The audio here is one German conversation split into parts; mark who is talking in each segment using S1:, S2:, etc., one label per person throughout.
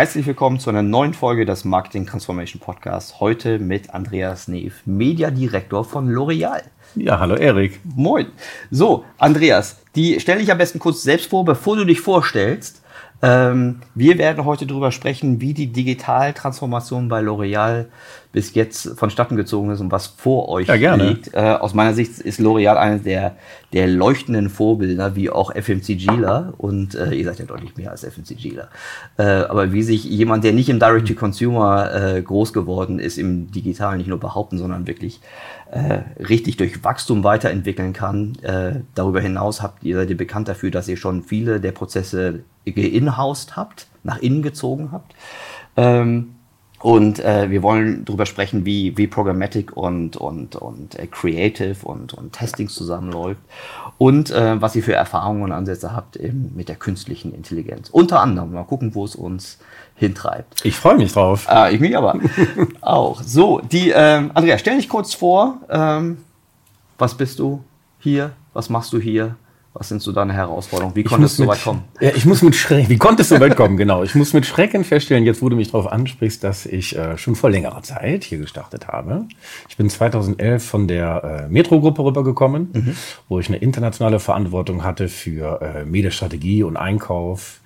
S1: Herzlich willkommen zu einer neuen Folge des Marketing Transformation Podcasts. Heute mit Andreas Neef, Mediadirektor von L'Oreal.
S2: Ja, hallo Erik.
S1: Moin. So, Andreas, die stelle ich am besten kurz selbst vor, bevor du dich vorstellst. Ähm, wir werden heute darüber sprechen, wie die Digitaltransformation bei L'Oreal bis jetzt vonstatten gezogen ist und was vor euch
S2: ja, gerne.
S1: liegt. Äh, aus meiner Sicht ist L'Oreal eines der, der leuchtenden Vorbilder, wie auch FMCGler. Und äh, ihr seid ja deutlich mehr als FMCGler. Äh, aber wie sich jemand, der nicht im Direct-to-Consumer äh, groß geworden ist, im Digitalen nicht nur behaupten, sondern wirklich äh, richtig durch Wachstum weiterentwickeln kann. Äh, darüber hinaus habt ihr seid ihr bekannt dafür, dass ihr schon viele der Prozesse geinhoused habt, nach innen gezogen habt. Ähm, und äh, wir wollen darüber sprechen, wie, wie Programmatic und, und, und äh, Creative und, und Testing zusammenläuft und äh, was ihr für Erfahrungen und Ansätze habt eben mit der künstlichen Intelligenz. Unter anderem, mal gucken, wo es uns hintreibt.
S2: Ich freue mich drauf.
S1: Ah, ich mich aber auch. So, die, ähm, Andrea, stell dich kurz vor. Ähm, was bist du hier? Was machst du hier? Was sind so deine Herausforderungen? Wie konntest du so weit kommen?
S2: Ja, ich muss mit Schrecken, wie konntest du so weit kommen? Genau. Ich muss mit Schrecken feststellen, jetzt wo du mich darauf ansprichst, dass ich äh, schon vor längerer Zeit hier gestartet habe. Ich bin 2011 von der äh, Metro-Gruppe rübergekommen, mhm. wo ich eine internationale Verantwortung hatte für äh, Medienstrategie und Einkauf,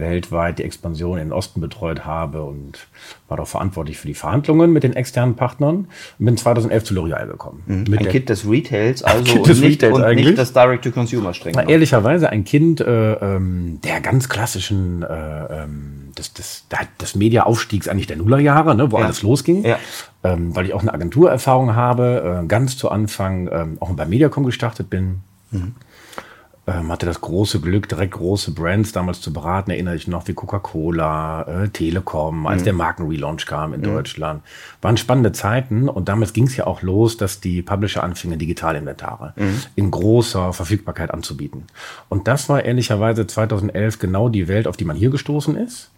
S2: weltweit die Expansion in den Osten betreut habe und war dort verantwortlich für die Verhandlungen mit den externen Partnern und bin 2011 zu L'Oreal gekommen.
S1: Mhm. ein Kind des Retails, also
S2: kind des
S1: nicht,
S2: Retails
S1: und
S2: eigentlich.
S1: nicht das Direct-to-Consumer streng.
S2: Na, ehrlicherweise ein Kind äh, ähm, der ganz klassischen äh, ähm, des, des, des Media-Aufstiegs eigentlich der Nullerjahre, ne, wo
S1: Ja.
S2: alles losging.
S1: Ja.
S2: Ähm, weil ich auch eine Agenturerfahrung habe, äh, ganz zu Anfang ähm, auch bei Mediacom gestartet bin. Ähm, hatte das große Glück, direkt große Brands damals zu beraten. Erinnere ich noch wie Coca-Cola, äh, Telekom, als der Markenrelaunch kam in Deutschland. Waren spannende Zeiten und damals ging es ja auch los, dass die Publisher anfingen, Digitalinventare in großer Verfügbarkeit anzubieten. Und das war ehrlicherweise 2011 genau die Welt, auf die man hier gestoßen ist.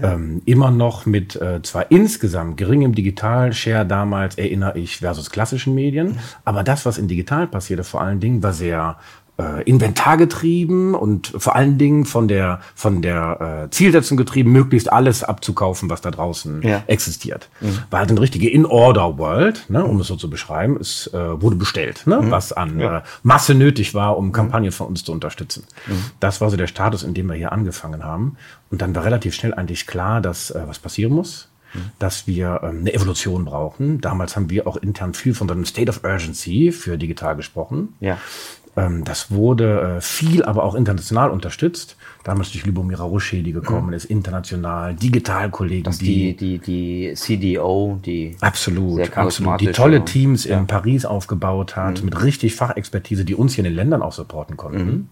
S2: Ähm, immer noch mit äh, zwar insgesamt geringem Digital-Share damals, erinnere ich, versus klassischen Medien. Aber das, was in digital passierte, vor allen Dingen, war sehr äh, inventargetrieben und vor allen Dingen von der, von der äh, Zielsetzung getrieben, möglichst alles abzukaufen, was da draußen
S1: Ja.
S2: existiert. War halt eine richtige In-Order-World, ne, um es so zu beschreiben. Es äh, wurde bestellt, ne, was an
S1: Ja.
S2: äh, Masse nötig war, um Kampagnen von uns zu unterstützen. Das war so der Status, in dem wir hier angefangen haben. Und dann war relativ schnell eigentlich klar, dass äh, was passieren muss. Dass wir ähm, eine Evolution brauchen. Damals haben wir auch intern viel von so einem State of Urgency für digital gesprochen.
S1: Ja.
S2: Ähm, das wurde äh, viel, aber auch international unterstützt. Damals durch Lubomira Rusche, die gekommen ist, international, Digitalkollegen,
S1: Das die, die, die CDO, die
S2: Absolut, absolut. Die tolle Teams
S1: ja. Mhm.
S2: in Paris aufgebaut hat, mit richtig Fachexpertise, die uns hier in den Ländern auch supporten konnten.
S1: Mhm.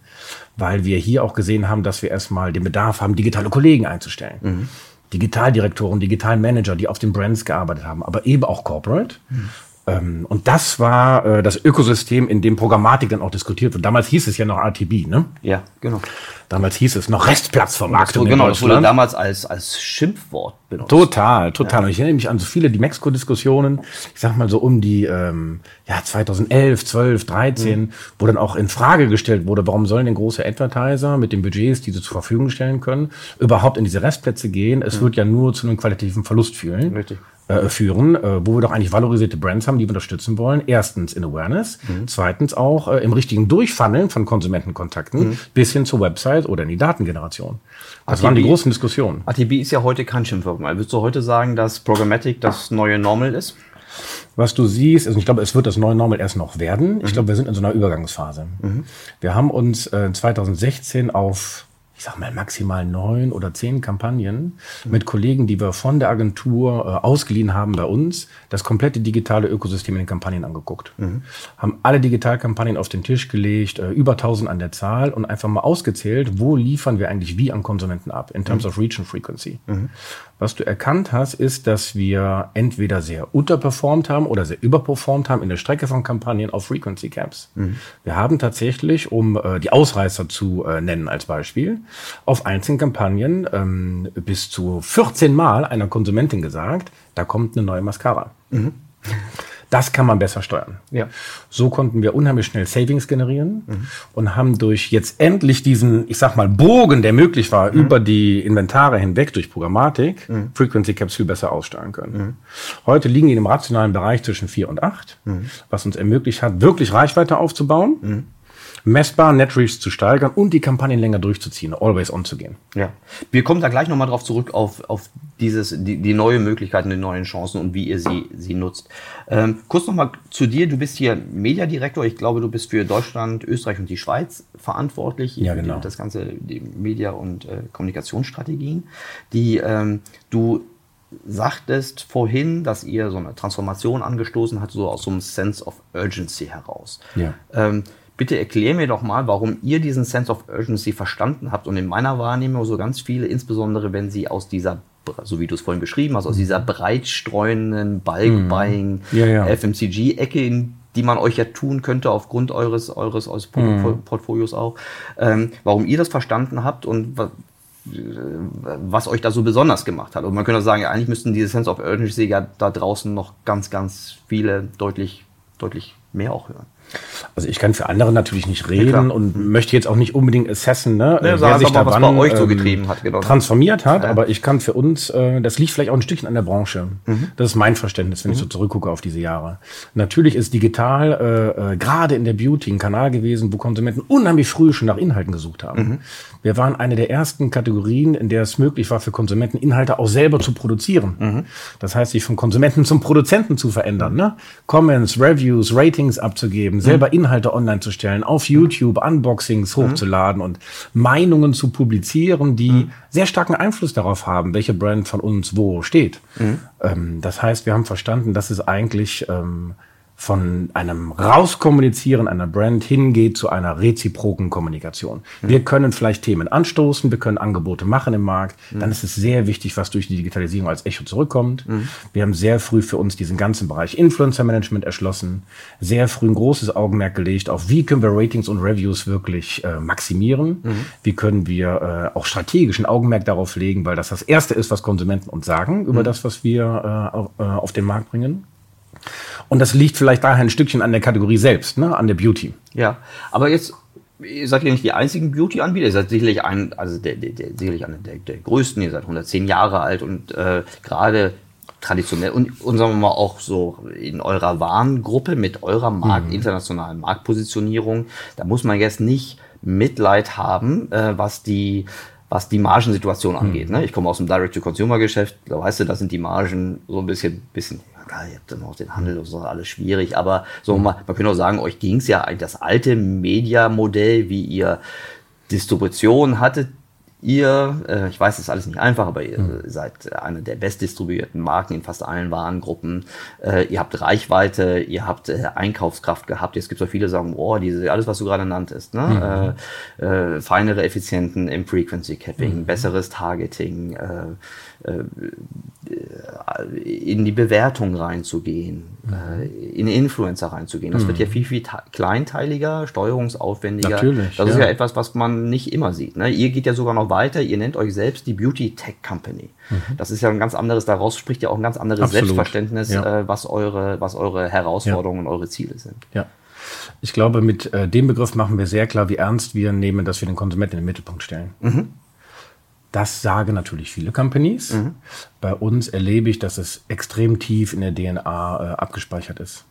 S2: Weil wir hier auch gesehen haben, dass wir erstmal den Bedarf haben, digitale Kollegen einzustellen.
S1: Mhm.
S2: Digitaldirektoren, Digitalmanager, die auf den Brands gearbeitet haben, aber eben auch Corporate.
S1: Mhm.
S2: Ähm, und das war äh, das Ökosystem, in dem Programmatik dann auch diskutiert wird. Damals hieß es ja noch RTB, ne?
S1: Ja, genau.
S2: Damals hieß es noch Restplatzvermarktung
S1: So, genau, das wurde damals als, als Schimpfwort benutzt.
S2: Total, total. Und ich erinnere mich an so viele die Mexiko-Diskussionen, ich sag mal so um die ähm, ja, 2011, 12, 13, wo dann auch in Frage gestellt wurde, warum sollen denn große Advertiser mit den Budgets, die sie zur Verfügung stellen können, überhaupt in diese Restplätze gehen? Es wird ja nur zu einem qualitativen Verlust führen.
S1: Richtig.
S2: Äh, führen, äh, wo wir doch eigentlich valorisierte Brands haben, die wir unterstützen wollen. Erstens in Awareness, zweitens auch äh, im richtigen Durchfunneln von Konsumentenkontakten bis hin zur Website oder in die Datengeneration. Das waren die
S1: ATB
S2: großen Diskussionen.
S1: ATB ist ja heute kein Schimpfwort mehr. Würdest du heute sagen, dass Programmatic das neue Normal ist?
S2: Was du siehst, also ich glaube, es wird das neue Normal erst noch werden. Ich glaube, wir sind in so einer Übergangsphase. Wir haben uns äh, 2016 auf ich sag mal, maximal neun oder zehn Kampagnen mit Kollegen, die wir von der Agentur äh, ausgeliehen haben bei uns, das komplette digitale Ökosystem in den Kampagnen angeguckt. Mhm. Haben alle Digitalkampagnen auf den Tisch gelegt, äh, über 1000 an der Zahl und einfach mal ausgezählt, wo liefern wir eigentlich wie an Konsumenten ab, in terms mhm. of reach and frequency. Was du erkannt hast, ist, dass wir entweder sehr unterperformt haben oder sehr überperformt haben in der Strecke von Kampagnen auf Frequency Caps. Mhm. Wir haben tatsächlich, um äh, die Ausreißer zu äh, nennen als Beispiel, auf einzelnen Kampagnen ähm, bis zu 14 Mal einer Konsumentin gesagt, da kommt eine neue Mascara. Mhm. Das kann man besser steuern. Ja. So konnten wir unheimlich schnell Savings generieren mhm. und haben durch jetzt endlich diesen, ich sag mal, Bogen, der möglich war, mhm. über die Inventare hinweg durch Programmatik, mhm. Frequency Caps viel besser aussteuern können. Mhm. Heute liegen die im rationalen Bereich zwischen 4 und 8, mhm. was uns ermöglicht hat, wirklich Reichweite aufzubauen mhm messbar Netreach zu steigern und die Kampagnen länger durchzuziehen, always on zu gehen.
S1: Ja. Wir kommen da gleich nochmal drauf zurück, auf, auf dieses, die, die neue Möglichkeiten, die neuen Chancen und wie ihr sie, sie nutzt. Ähm, kurz nochmal zu dir. Du bist hier Mediadirektor. Ich glaube, du bist für Deutschland, Österreich und die Schweiz verantwortlich.
S2: Ja, genau.
S1: Das ganze, die Media- und äh, Kommunikationsstrategien. Die ähm, du sagtest vorhin, dass ihr so eine Transformation angestoßen habt, so aus so einem Sense of Urgency heraus. Ja. Ähm, Bitte erklär mir doch mal, warum ihr diesen Sense of Urgency verstanden habt und in meiner Wahrnehmung so ganz viele, insbesondere wenn sie aus dieser so wie du es vorhin beschrieben hast, aus dieser breitstreuenden Bulk-Buying, mhm. ja, ja. FMCG-Ecke, in die man euch ja tun könnte aufgrund eures, eures, eures mhm. Portfolios auch, ähm, warum ihr das verstanden habt und was euch da so besonders gemacht hat. Und man könnte sagen, ja, eigentlich müssten diese Sense of Urgency ja da draußen noch ganz, ganz viele deutlich, deutlich mehr auch hören.
S2: Also ich kann für andere natürlich nicht reden ja, und möchte jetzt auch nicht unbedingt assessen, ne,
S1: ja, wer sich da mal, wann, euch so ähm, getrieben hat,
S2: genau. transformiert hat, ja. aber ich kann für uns, äh, das liegt vielleicht auch ein Stückchen an der Branche. Mhm. Das ist mein Verständnis, wenn mhm. ich so zurückgucke auf diese Jahre. Natürlich ist digital äh, äh, gerade in der Beauty ein Kanal gewesen, wo Konsumenten unheimlich früh schon nach Inhalten gesucht haben. Mhm. Wir waren eine der ersten Kategorien, in der es möglich war für Konsumenten Inhalte auch selber zu produzieren. Mhm. Das heißt, sich vom Konsumenten zum Produzenten zu verändern, ne? Comments, Reviews, Ratings abzugeben, selber mhm. Inhalte online zu stellen, auf YouTube Unboxings mhm. hochzuladen und Meinungen zu publizieren, die mhm. sehr starken Einfluss darauf haben, welche Brand von uns wo steht. Mhm. Ähm, das heißt, wir haben verstanden, dass es eigentlich ähm, von einem Rauskommunizieren einer Brand hingeht zu einer reziproken Kommunikation. Mhm. Wir können vielleicht Themen anstoßen, wir können Angebote machen im Markt. Mhm. Dann ist es sehr wichtig, was durch die Digitalisierung als Echo zurückkommt. Mhm. Wir haben sehr früh für uns diesen ganzen Bereich Influencer Management erschlossen, sehr früh ein großes Augenmerk gelegt auf, wie können wir Ratings und Reviews wirklich äh, maximieren. Mhm. Wie können wir äh, auch strategischen Augenmerk darauf legen, weil das das Erste ist, was Konsumenten uns sagen über mhm. das, was wir äh, auf den Markt bringen. Und das liegt vielleicht daher ein Stückchen an der Kategorie selbst, ne? an der Beauty.
S1: Ja, aber jetzt ihr seid ja nicht die einzigen Beauty-Anbieter, ihr seid sicherlich ein, also der, der, der, sicherlich einer der, der größten, ihr seid 110 Jahre alt und äh, gerade traditionell und, und sagen wir mal auch so in eurer Warengruppe mit eurer Markt, mhm. internationalen Marktpositionierung, da muss man jetzt nicht Mitleid haben, äh, was die was die Margensituation angeht. Mhm. Ne? Ich komme aus dem Direct-to-Consumer-Geschäft, da weißt du, da sind die Margen so ein bisschen, bisschen klar, ihr habt dann auch den Handel und so alles schwierig, aber so mal, man könnte auch sagen, euch ging es ja eigentlich das alte Media-Modell, wie ihr Distribution hattet, ihr, äh, ich weiß, das ist alles nicht einfach, aber ihr mhm. seid eine der bestdistribuierten Marken in fast allen Warengruppen. Äh, ihr habt Reichweite, ihr habt äh, Einkaufskraft gehabt. Jetzt gibt es auch viele, die sagen, oh, diese, alles, was du gerade nanntest, ne? Mhm. Feinere Effizienten im Frequency Capping, mhm. besseres Targeting, äh, in die Bewertung reinzugehen, mhm. äh, in Influencer reinzugehen. Das mhm. wird ja viel, viel kleinteiliger, steuerungsaufwendiger.
S2: Natürlich,
S1: das ja. ist ja etwas, was man nicht immer sieht. Ne? Ihr geht ja sogar noch weiter, ihr nennt euch selbst die Beauty Tech Company. Mhm. Das ist ja ein ganz anderes, daraus spricht ja auch ein ganz anderes Absolut. Selbstverständnis, ja. äh, was, eure, was eure Herausforderungen ja. und eure Ziele sind.
S2: Ja. Ich glaube, mit äh, dem Begriff machen wir sehr klar, wie ernst wir nehmen, dass wir den Konsumenten in den Mittelpunkt stellen. Mhm. Das sagen natürlich viele Companies. Mhm. Bei uns erlebe ich, dass es extrem tief in der DNA äh, abgespeichert ist.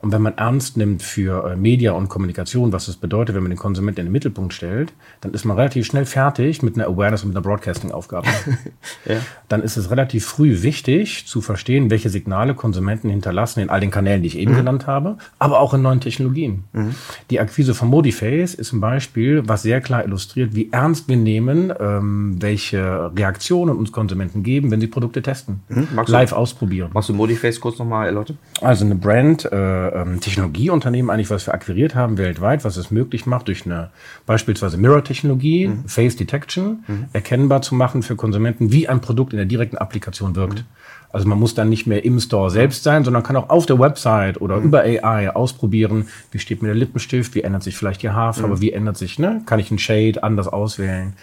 S2: Und wenn man ernst nimmt für äh, Media und Kommunikation, was es bedeutet, wenn man den Konsumenten in den Mittelpunkt stellt, dann ist man relativ schnell fertig mit einer Awareness und mit einer Broadcasting-Aufgabe. ja. Dann ist es relativ früh wichtig zu verstehen, welche Signale Konsumenten hinterlassen in all den Kanälen, die ich eben mhm. genannt habe, aber auch in neuen Technologien. Mhm. Die Akquise von Modiface ist ein Beispiel, was sehr klar illustriert, wie ernst wir nehmen, ähm, welche Reaktionen uns Konsumenten geben, wenn sie Produkte testen, mhm. live ausprobieren.
S1: Machst du Modiface kurz nochmal erläutern?
S2: Also eine Brand, äh, ähm, Technologieunternehmen eigentlich, was wir akquiriert haben weltweit, was es möglich macht, durch eine beispielsweise Mirror-Technologie, mhm. Face Detection, mhm. erkennbar zu machen für Konsumenten, wie ein Produkt in der direkten Applikation wirkt. Mhm. Also man muss dann nicht mehr im Store selbst sein, sondern kann auch auf der Website oder mhm. über AI ausprobieren, wie steht mir der Lippenstift, wie ändert sich vielleicht die Haarfarbe, mhm. wie ändert sich, ne, kann ich einen Shade anders auswählen.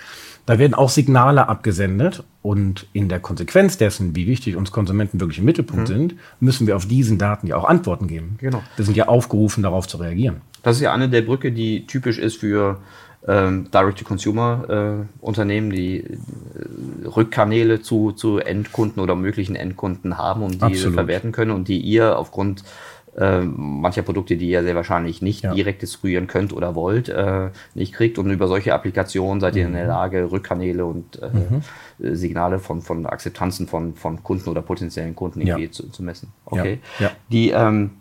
S2: Da werden auch Signale abgesendet und in der Konsequenz dessen, wie wichtig uns Konsumenten wirklich im Mittelpunkt mhm. sind, müssen wir auf diesen Daten ja auch Antworten geben. Genau. Wir sind ja aufgerufen, darauf zu reagieren.
S1: Das ist ja eine der Brücke, die typisch ist für ähm, Direct-to-Consumer-Unternehmen, äh, die äh, Rückkanäle zu, zu Endkunden oder möglichen Endkunden haben und die Absolut. verwerten können und die ihr aufgrund äh, mancher Produkte, die ihr sehr wahrscheinlich nicht ja. direkt distribuieren könnt oder wollt, äh, nicht kriegt. Und über solche Applikationen seid ihr in der mhm. Lage, Rückkanäle und äh, mhm. Signale von, von Akzeptanzen von, von Kunden oder potenziellen Kunden irgendwie ja. zu, zu messen. Okay. Ja. Die ähm,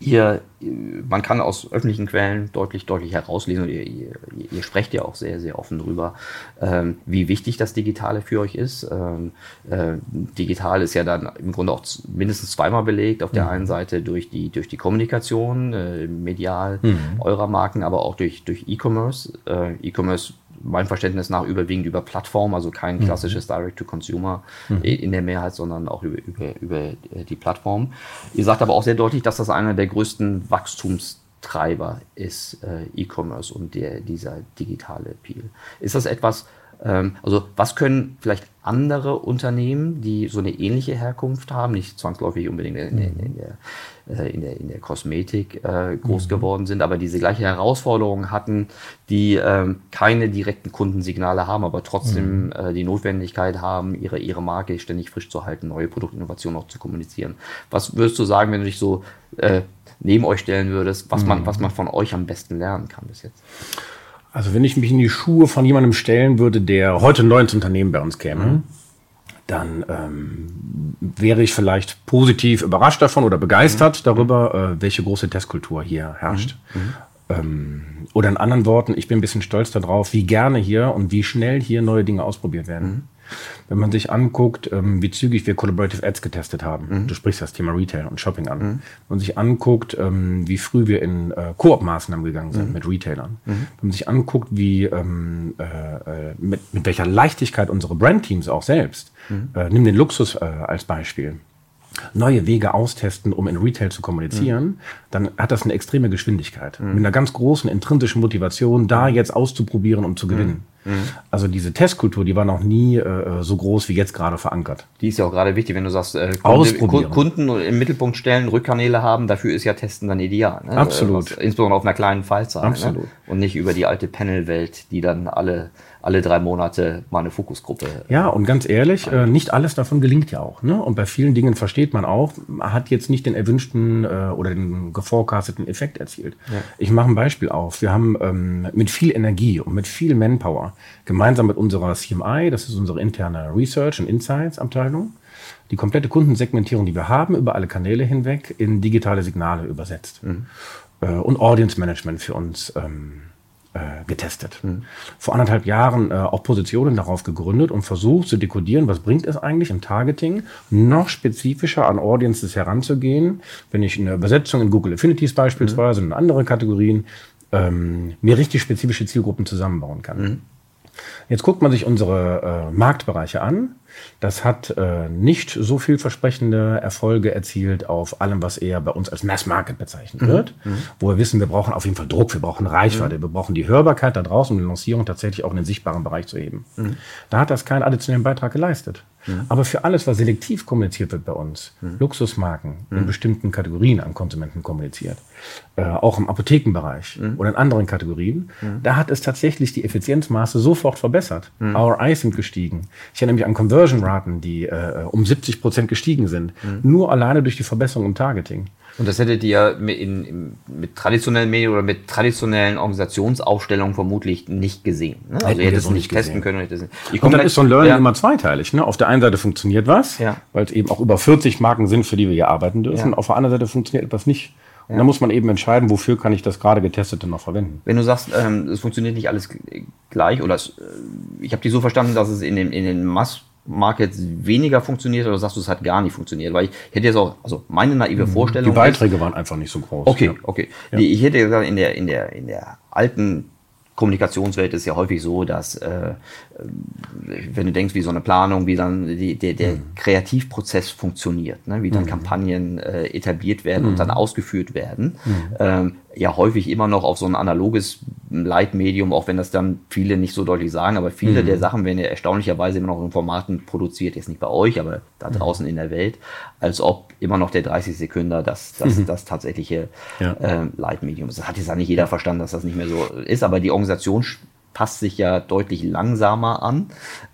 S1: ihr, man kann aus öffentlichen Quellen deutlich, deutlich herauslesen und ihr, ihr, ihr sprecht ja auch sehr, sehr offen darüber, ähm, wie wichtig das Digitale für euch ist. Ähm, äh, digital ist ja dann im Grunde auch mindestens zweimal belegt. Auf der mhm. einen Seite durch die, durch die Kommunikation, äh, medial mhm. eurer Marken, aber auch durch, durch E-Commerce. Äh, E-Commerce meinem Verständnis nach überwiegend über Plattform, also kein mhm. klassisches mhm. Direct-to-Consumer mhm. in der Mehrheit, sondern auch über, über, über äh, die Plattform. Ihr sagt aber auch sehr deutlich, dass das einer der größten Wachstumstreiber ist, äh, E-Commerce und der, dieser digitale Peel. Ist das etwas, ähm, also was können vielleicht andere Unternehmen, die so eine ähnliche Herkunft haben, nicht zwangsläufig unbedingt in, in, in der, äh, in, der, in der Kosmetik äh, groß mhm. geworden sind, aber diese gleiche Herausforderungen hatten, die ähm, keine direkten Kundensignale haben, aber trotzdem mhm. äh, die Notwendigkeit haben, ihre, ihre Marke ständig frisch zu halten, neue Produktinnovationen auch zu kommunizieren. Was würdest du sagen, wenn du dich so äh, neben euch stellen würdest, was, mhm. man, was man von euch am besten lernen kann bis jetzt?
S2: Also wenn ich mich in die Schuhe von jemandem stellen würde, der heute neu ins Unternehmen bei uns käme, mhm. Dann ähm, wäre ich vielleicht positiv überrascht davon oder begeistert mhm. darüber, äh, welche große Testkultur hier herrscht. Mhm. mhm. Ähm, oder in anderen Worten, ich bin ein bisschen stolz darauf, wie gerne hier und wie schnell hier neue Dinge ausprobiert werden. Wenn man sich anguckt, ähm, wie zügig wir Collaborative Ads getestet haben, mhm. du sprichst das Thema Retail und Shopping an, mhm. wenn man sich anguckt, ähm, wie früh wir in äh, Koop-Maßnahmen gegangen sind mhm. mit Retailern, mhm. wenn man sich anguckt, wie ähm, äh, äh, mit, mit welcher Leichtigkeit unsere Brandteams auch selbst, mhm. äh, nimm den Luxus äh, als Beispiel, neue Wege austesten, um in Retail zu kommunizieren, mhm. dann hat das eine extreme Geschwindigkeit. Mhm. Mit einer ganz großen intrinsischen Motivation, da jetzt auszuprobieren, um zu gewinnen. Mhm. Also diese Testkultur, die war noch nie äh, so groß wie jetzt gerade verankert.
S1: Die ist ja auch gerade wichtig, wenn du sagst, äh, Kunde, Kunden im Mittelpunkt stellen, Rückkanäle haben, dafür ist ja Testen dann ideal.
S2: Ne? Absolut.
S1: Also, insbesondere auf einer kleinen Fallzahl. Ne?
S2: Absolut. Ne?
S1: Und nicht über die alte Panelwelt, die dann alle alle drei Monate mal eine Fokusgruppe.
S2: Ja, und ganz ehrlich, äh, nicht alles davon gelingt ja auch. Ne? Und bei vielen Dingen versteht man auch, man hat jetzt nicht den erwünschten äh, oder den geforecasteten Effekt erzielt. Ja. Ich mache ein Beispiel auf. Wir haben ähm, mit viel Energie und mit viel Manpower gemeinsam mit unserer CMI, das ist unsere interne Research und Insights Abteilung, die komplette Kundensegmentierung, die wir haben, über alle Kanäle hinweg in digitale Signale übersetzt. Mhm. Äh, und Audience Management für uns ähm, äh, getestet. Mhm. Vor anderthalb Jahren äh, auch Positionen darauf gegründet und versucht zu dekodieren, was bringt es eigentlich im Targeting, noch spezifischer an Audiences heranzugehen, wenn ich eine Übersetzung in Google Affinities beispielsweise mhm. und andere Kategorien ähm, mir richtig spezifische Zielgruppen zusammenbauen kann. Mhm. Jetzt guckt man sich unsere äh, Marktbereiche an das hat äh, nicht so vielversprechende Erfolge erzielt auf allem, was eher bei uns als Mass Market bezeichnet mhm. wird, mhm. wo wir wissen, wir brauchen auf jeden Fall Druck, wir brauchen Reichweite, mhm. wir brauchen die Hörbarkeit da draußen, um die Lancierung tatsächlich auch in den sichtbaren Bereich zu heben. Mhm. Da hat das keinen additionellen Beitrag geleistet. Mhm. Aber für alles, was selektiv kommuniziert wird bei uns, mhm. Luxusmarken in bestimmten Kategorien an Konsumenten kommuniziert, äh, auch im Apothekenbereich oder in anderen Kategorien, da hat es tatsächlich die Effizienzmaße sofort verbessert. Our Eyes sind gestiegen. Ich erinnere mich an Conversion Raten, die äh, um 70 Prozent gestiegen sind. Mhm. Nur alleine durch die Verbesserung im Targeting.
S1: Und das hättet ihr mit, in, in, mit traditionellen Medien oder mit traditionellen Organisationsaufstellungen vermutlich nicht gesehen. Ne? Also ihr hättet es
S2: nicht
S1: nicht testen
S2: gesehen.
S1: können. es- Ihr
S2: Und dann
S1: gleich-
S2: ist so ein Learning
S1: ja.
S2: immer zweiteilig. Ne? Auf der einen Seite funktioniert was,
S1: Ja.
S2: weil es eben auch über 40 Marken sind, für die wir hier arbeiten dürfen.
S1: Ja.
S2: Auf der anderen Seite funktioniert etwas nicht. Und dann muss man eben entscheiden, wofür kann ich das gerade getestete noch verwenden.
S1: Wenn du sagst, ähm, es funktioniert nicht alles gleich, oder es, äh, ich habe dich so verstanden, dass es in den, in den Mass-Markets weniger funktioniert, oder sagst du, es hat gar nicht funktioniert? Weil ich hätte jetzt auch, also meine naive Vorstellung.
S2: Mhm. Die Beiträge waren einfach nicht so groß.
S1: Okay,
S2: Ja.
S1: okay. Die, ich hätte gesagt, in der, in der, in der alten Kommunikationswelt ist ja häufig so, dass äh, wenn du denkst, wie so eine Planung, wie dann die, der, der Kreativprozess funktioniert, ne? wie dann Kampagnen äh, etabliert werden und dann ausgeführt werden, ähm, ja häufig immer noch auf so ein analoges Leitmedium, auch wenn das dann viele nicht so deutlich sagen, aber viele der Sachen werden ja erstaunlicherweise immer noch in Formaten produziert, jetzt nicht bei euch, aber da draußen in der Welt, als ob immer noch der 30 Sekünder das, das, das tatsächliche
S2: Ja.
S1: ähm, Leitmedium ist. Das hat jetzt auch nicht jeder verstanden, dass das nicht mehr so ist, aber die Organisation passt sich ja deutlich langsamer an,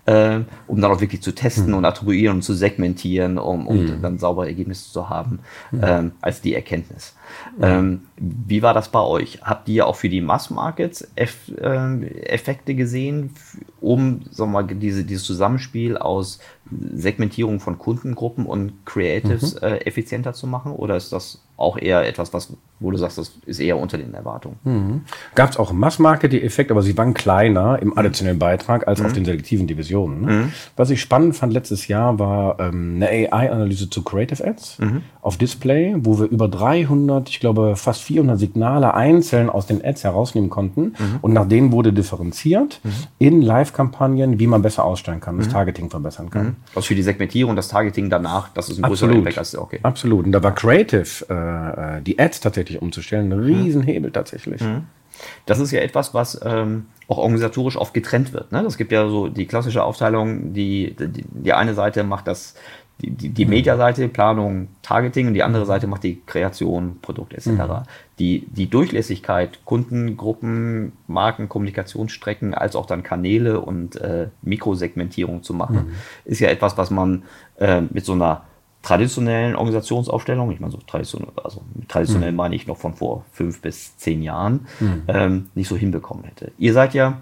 S1: äh, um dann auch wirklich zu testen und attribuieren und zu segmentieren, um, um dann saubere Ergebnisse zu haben, ähm, als die Erkenntnis. Ähm, wie war das bei euch? Habt ihr auch für die Mass-Markets Eff, ähm, Effekte gesehen, um sagen wir mal, diese, dieses Zusammenspiel aus Segmentierung von Kundengruppen und Creatives äh, effizienter zu machen? Oder ist das auch eher etwas, was, wo du sagst, das ist eher unter den Erwartungen?
S2: Gab es auch im Mass-Market die Effekte, aber sie waren kleiner im additionellen Beitrag als auf den selektiven Divisionen. Ne? Was ich spannend fand letztes Jahr war ähm, eine AI-Analyse zu Creative Ads auf Display, wo wir über 300, ich glaube fast 400 Signale einzeln aus den Ads herausnehmen konnten und nach denen wurde differenziert in Live-Kampagnen, wie man besser ausstellen kann, das Targeting verbessern kann.
S1: Also für die Segmentierung, das Targeting danach, das ist ein größerer
S2: Absolut.
S1: Impact als okay.
S2: Absolut. Und da war Creative, äh, äh, die Ads tatsächlich umzustellen, ein Riesenhebel tatsächlich.
S1: Das ist ja etwas, was ähm, auch organisatorisch oft getrennt wird. Ne? Es gibt ja so die klassische Aufteilung, die, die, die eine Seite macht das, die, die, die Media-Seite, Planung, Targeting und die andere Seite macht die Kreation, Produkt etc. Die, die Durchlässigkeit, Kundengruppen, Marken, Kommunikationsstrecken, als auch dann Kanäle und äh, Mikrosegmentierung zu machen, ist ja etwas, was man äh, mit so einer traditionellen Organisationsaufstellung, ich meine so traditionell, also traditionell meine ich noch von vor fünf bis zehn Jahren, ähm, nicht so hinbekommen hätte. Ihr seid ja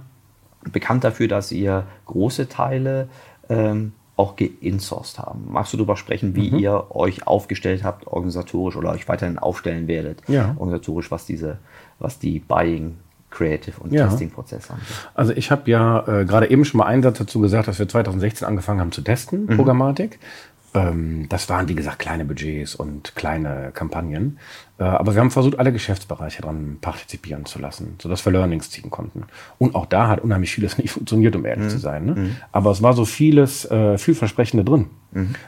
S1: bekannt dafür, dass ihr große Teile ähm, auch geinsourced haben. Magst du darüber sprechen, wie ihr euch aufgestellt habt, organisatorisch oder euch weiterhin aufstellen werdet,
S2: Ja.
S1: organisatorisch, was diese, was die Buying, Creative und
S2: Ja.
S1: Testing-Prozesse angeht?
S2: Also ich habe ja äh, gerade eben schon mal einen Satz dazu gesagt, dass wir 2016 angefangen haben zu testen, Programmatik. Ähm, das waren, wie gesagt, kleine Budgets und kleine Kampagnen. Äh, aber wir haben versucht, alle Geschäftsbereiche daran partizipieren zu lassen, sodass wir Learnings ziehen konnten. Und auch da hat unheimlich vieles nicht funktioniert, um ehrlich zu sein. Ne? Aber es war so vieles, äh, vielversprechende drin.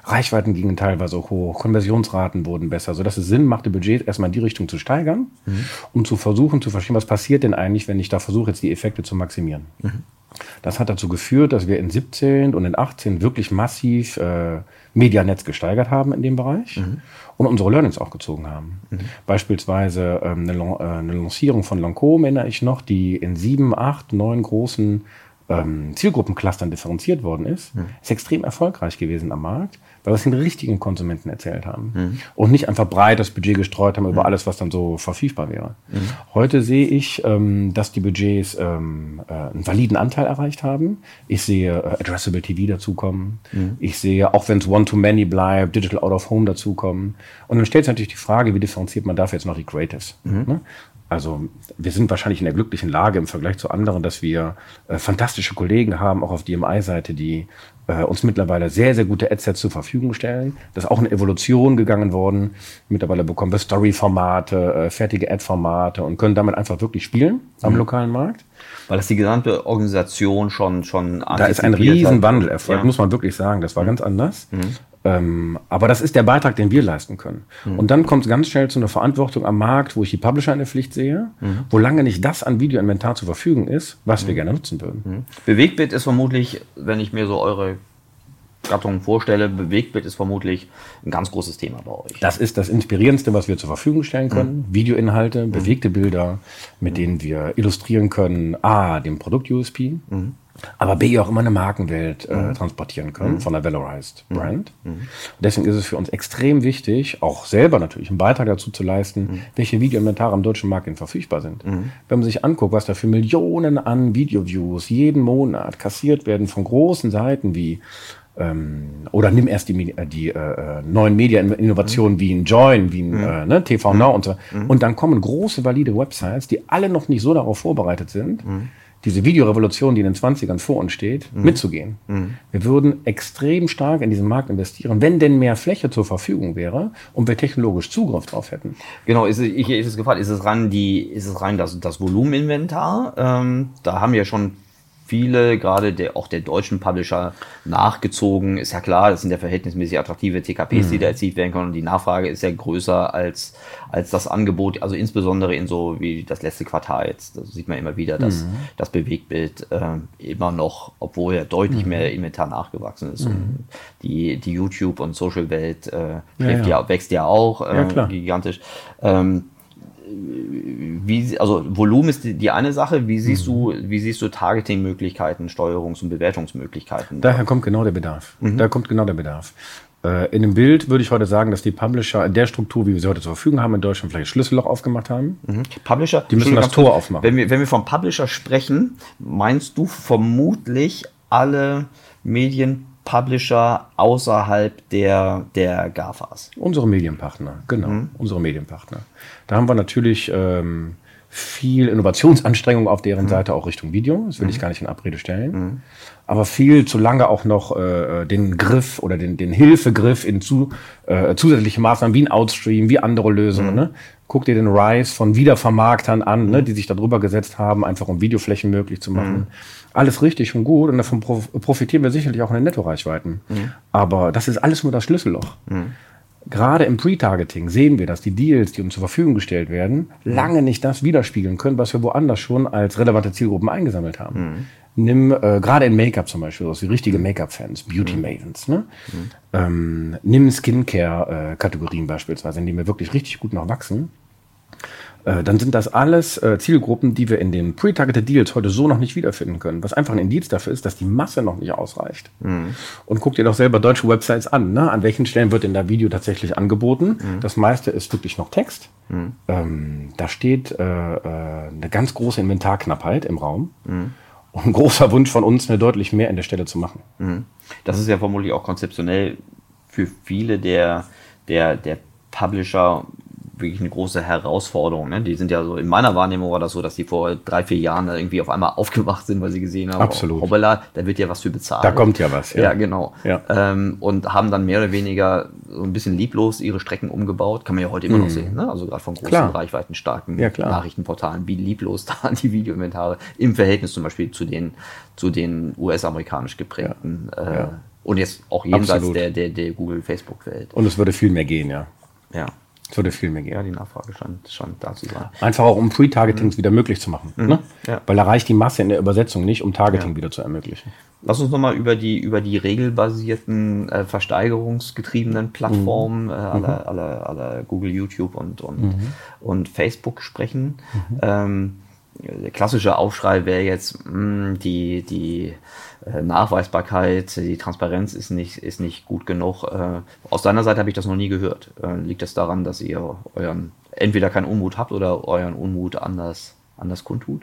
S2: Reichweiten gingen teilweise hoch, Konversionsraten wurden besser, sodass es Sinn machte, Budgets erstmal in die Richtung zu steigern, um zu versuchen zu verstehen, was passiert denn eigentlich, wenn ich da versuche, jetzt die Effekte zu maximieren. Das hat dazu geführt, dass wir in 17 und in 18 wirklich massiv äh, Medianetz gesteigert haben in dem Bereich und unsere Learnings auch gezogen haben. Beispielsweise ähm, eine, äh, eine Lancierung von Lancôme erinnere ich noch, die in sieben, acht, neun großen ähm, Zielgruppenclustern differenziert worden ist, ist extrem erfolgreich gewesen am Markt, weil wir es den richtigen Konsumenten erzählt haben und nicht einfach breit das Budget gestreut haben über alles, was dann so verfügbar wäre. Heute sehe ich, ähm, dass die Budgets ähm, äh, einen validen Anteil erreicht haben. Ich sehe äh, Addressable TV dazukommen. Ich sehe, auch wenn es One-to-Many bleibt, Digital Out of Home dazukommen. Und dann stellt sich natürlich die Frage, wie differenziert man dafür jetzt noch die Creatives? Ne? Also wir sind wahrscheinlich in der glücklichen Lage im Vergleich zu anderen, dass wir äh, fantastische Kollegen haben, auch auf DMI-Seite, die äh, uns mittlerweile sehr, sehr gute Adsets zur Verfügung stellen. Das ist auch eine Evolution gegangen worden. Mittlerweile bekommen wir Story-Formate, äh, fertige Ad-Formate und können damit einfach wirklich spielen am lokalen Markt.
S1: Weil das die gesamte Organisation schon schon
S2: Da ist ein riesen Wandel erfolgt,
S1: Ja.
S2: muss man wirklich sagen. Das war ganz anders. Ähm, aber das ist der Beitrag, den wir leisten können. Und dann kommt es ganz schnell zu einer Verantwortung am Markt, wo ich die Publisher in der Pflicht sehe, wo lange nicht das an Videoinventar zur Verfügung ist, was wir gerne nutzen würden.
S1: Bewegtbild ist vermutlich, wenn ich mir so eure Gattung vorstelle, Bewegtbild ist vermutlich ein ganz großes Thema bei euch.
S2: Das ist das Inspirierendste, was wir zur Verfügung stellen können. Videoinhalte, bewegte Bilder, mit denen wir illustrieren können, A, den Produkt-USP, aber B auch immer eine Markenwelt äh, transportieren können von der valorized Brand. Und deswegen ist es für uns extrem wichtig, auch selber natürlich einen Beitrag dazu zu leisten, welche Videoinventare am deutschen Markt denn verfügbar sind. Wenn man sich anguckt, was da für Millionen an Video-Views jeden Monat kassiert werden von großen Seiten wie ähm, oder nimm erst die, äh, die äh, äh, neuen Media-Innovationen wie ein Join, wie ein äh, ne, TV Now und so. Und dann kommen große, valide Websites, die alle noch nicht so darauf vorbereitet sind, diese Videorevolution, die in den 20ern vor uns steht, mitzugehen. Wir würden extrem stark in diesen Markt investieren, wenn denn mehr Fläche zur Verfügung wäre und wir technologisch Zugriff drauf hätten.
S1: Genau, ist, ich ist es gefragt, ist es rein die, ist es rein das, das Volumeninventar? Ähm, da haben ja schon viele, gerade der, auch der deutschen Publisher, nachgezogen. Ist ja klar, das sind ja verhältnismäßig attraktive TKPs, die da erzielt werden können. Und die Nachfrage ist ja größer als, als das Angebot. Also insbesondere in so wie das letzte Quartal jetzt. Das sieht man immer wieder, dass das Bewegtbild ähm, immer noch, obwohl ja deutlich mehr Inventar nachgewachsen ist. Und die, die YouTube- und Social-Welt äh, schläft
S2: ja.
S1: ja, wächst ja auch äh,
S2: Ja,
S1: gigantisch. Ähm, wie, also Volumen ist die, die eine Sache. Wie siehst du, wie siehst du Targeting-Möglichkeiten, Steuerungs- und Bewertungsmöglichkeiten?
S2: Daher kommt genau der Bedarf.
S1: Mhm.
S2: Da kommt genau der Bedarf. Äh, In dem Bild würde ich heute sagen, dass die Publisher in der Struktur, wie wir sie heute zur Verfügung haben, in Deutschland vielleicht ein Schlüsselloch aufgemacht haben.
S1: Publisher,
S2: Die müssen das Tor aufmachen.
S1: Wenn wir, wenn wir vom Publisher sprechen, meinst du vermutlich alle Medienpublisher außerhalb der, der GAFAs?
S2: Unsere Medienpartner, genau,
S1: Mhm.
S2: unsere Medienpartner. Da haben wir natürlich ähm, viel Innovationsanstrengung auf
S1: Mhm.
S2: deren Seite auch Richtung Video. Das will ich gar nicht in Abrede stellen. Aber viel zu lange auch noch äh, den Griff oder den, den Hilfegriff in zu, äh, zusätzliche Maßnahmen wie ein Outstream, wie andere Lösungen.
S1: Mhm.
S2: Ne? Guck dir den Rise von Wiedervermarktern an, ne, die sich da drüber gesetzt haben, einfach um Videoflächen möglich zu machen.
S1: Mhm.
S2: Alles richtig und gut und davon prof- profitieren wir sicherlich auch in den Nettoreichweiten.
S1: Mhm.
S2: Aber das ist alles nur das Schlüsselloch. Gerade im Pre-Targeting sehen wir, dass die Deals, die uns zur Verfügung gestellt werden, lange nicht das widerspiegeln können, was wir woanders schon als relevante Zielgruppen eingesammelt haben. Nimm äh, gerade in Make-up zum Beispiel, so wie richtige Make-up-Fans, Beauty-Mavens. Ne? Ähm, nimm Skincare-Kategorien beispielsweise, in denen wir wirklich richtig gut noch wachsen. Äh, dann sind das alles äh, Zielgruppen, die wir in den Pre-Targeted Deals heute so noch nicht wiederfinden können. Was einfach ein Indiz dafür ist, dass die Masse noch nicht ausreicht. Und guck dir doch selber deutsche Websites an. Ne? An welchen Stellen wird denn da Video tatsächlich angeboten? Das meiste ist wirklich noch Text. Ähm, da steht äh, äh, eine ganz große Inventarknappheit im Raum. Und ein großer Wunsch von uns, eine deutlich mehr in der Stelle zu machen.
S1: Das ist ja vermutlich auch konzeptionell für viele der, der, der Publisher wirklich eine große Herausforderung. Ne? Die sind ja so, in meiner Wahrnehmung war das so, dass die vor drei, vier Jahren irgendwie auf einmal aufgewacht sind, weil sie gesehen haben,
S2: Absolut.
S1: hoppala, da wird ja was für bezahlt.
S2: Da kommt ja was, ja.
S1: Ja, genau.
S2: Ja.
S1: Ähm, und haben dann mehr oder weniger so ein bisschen lieblos ihre Strecken umgebaut. Kann man ja heute immer noch sehen. Ne? Also gerade von großen,
S2: Mhm. Klar.
S1: reichweitenstarken
S2: Ja.
S1: Nachrichtenportalen, wie lieblos da die Videoinventare im Verhältnis zum Beispiel zu den, zu den US-amerikanisch geprägten äh,
S2: Ja.
S1: und jetzt auch jenseits
S2: Absolut.
S1: der, der, der Google-Facebook-Welt.
S2: Und es würde viel mehr gehen, ja.
S1: Ja.
S2: Es würde viel mehr gehen.
S1: ja, die Nachfrage scheint, scheint da zu sein.
S2: Einfach auch, um Pre-Targetings wieder möglich zu machen. Ne?
S1: Mhm. Ja.
S2: Weil da reicht die Masse in der Übersetzung nicht, um Targeting wieder zu ermöglichen.
S1: Lass uns nochmal über die, über die regelbasierten, äh, versteigerungsgetriebenen Plattformen äh, aller, aller, aller Google, YouTube und, und, und Facebook sprechen. Ähm, der klassische Aufschrei wäre jetzt, mh, die, die äh, Nachweisbarkeit, die Transparenz ist nicht, ist nicht gut genug. Äh, aus deiner Seite habe ich das noch nie gehört. Äh, liegt das daran, dass ihr euren entweder keinen Unmut habt oder euren Unmut anders, anders kundtut?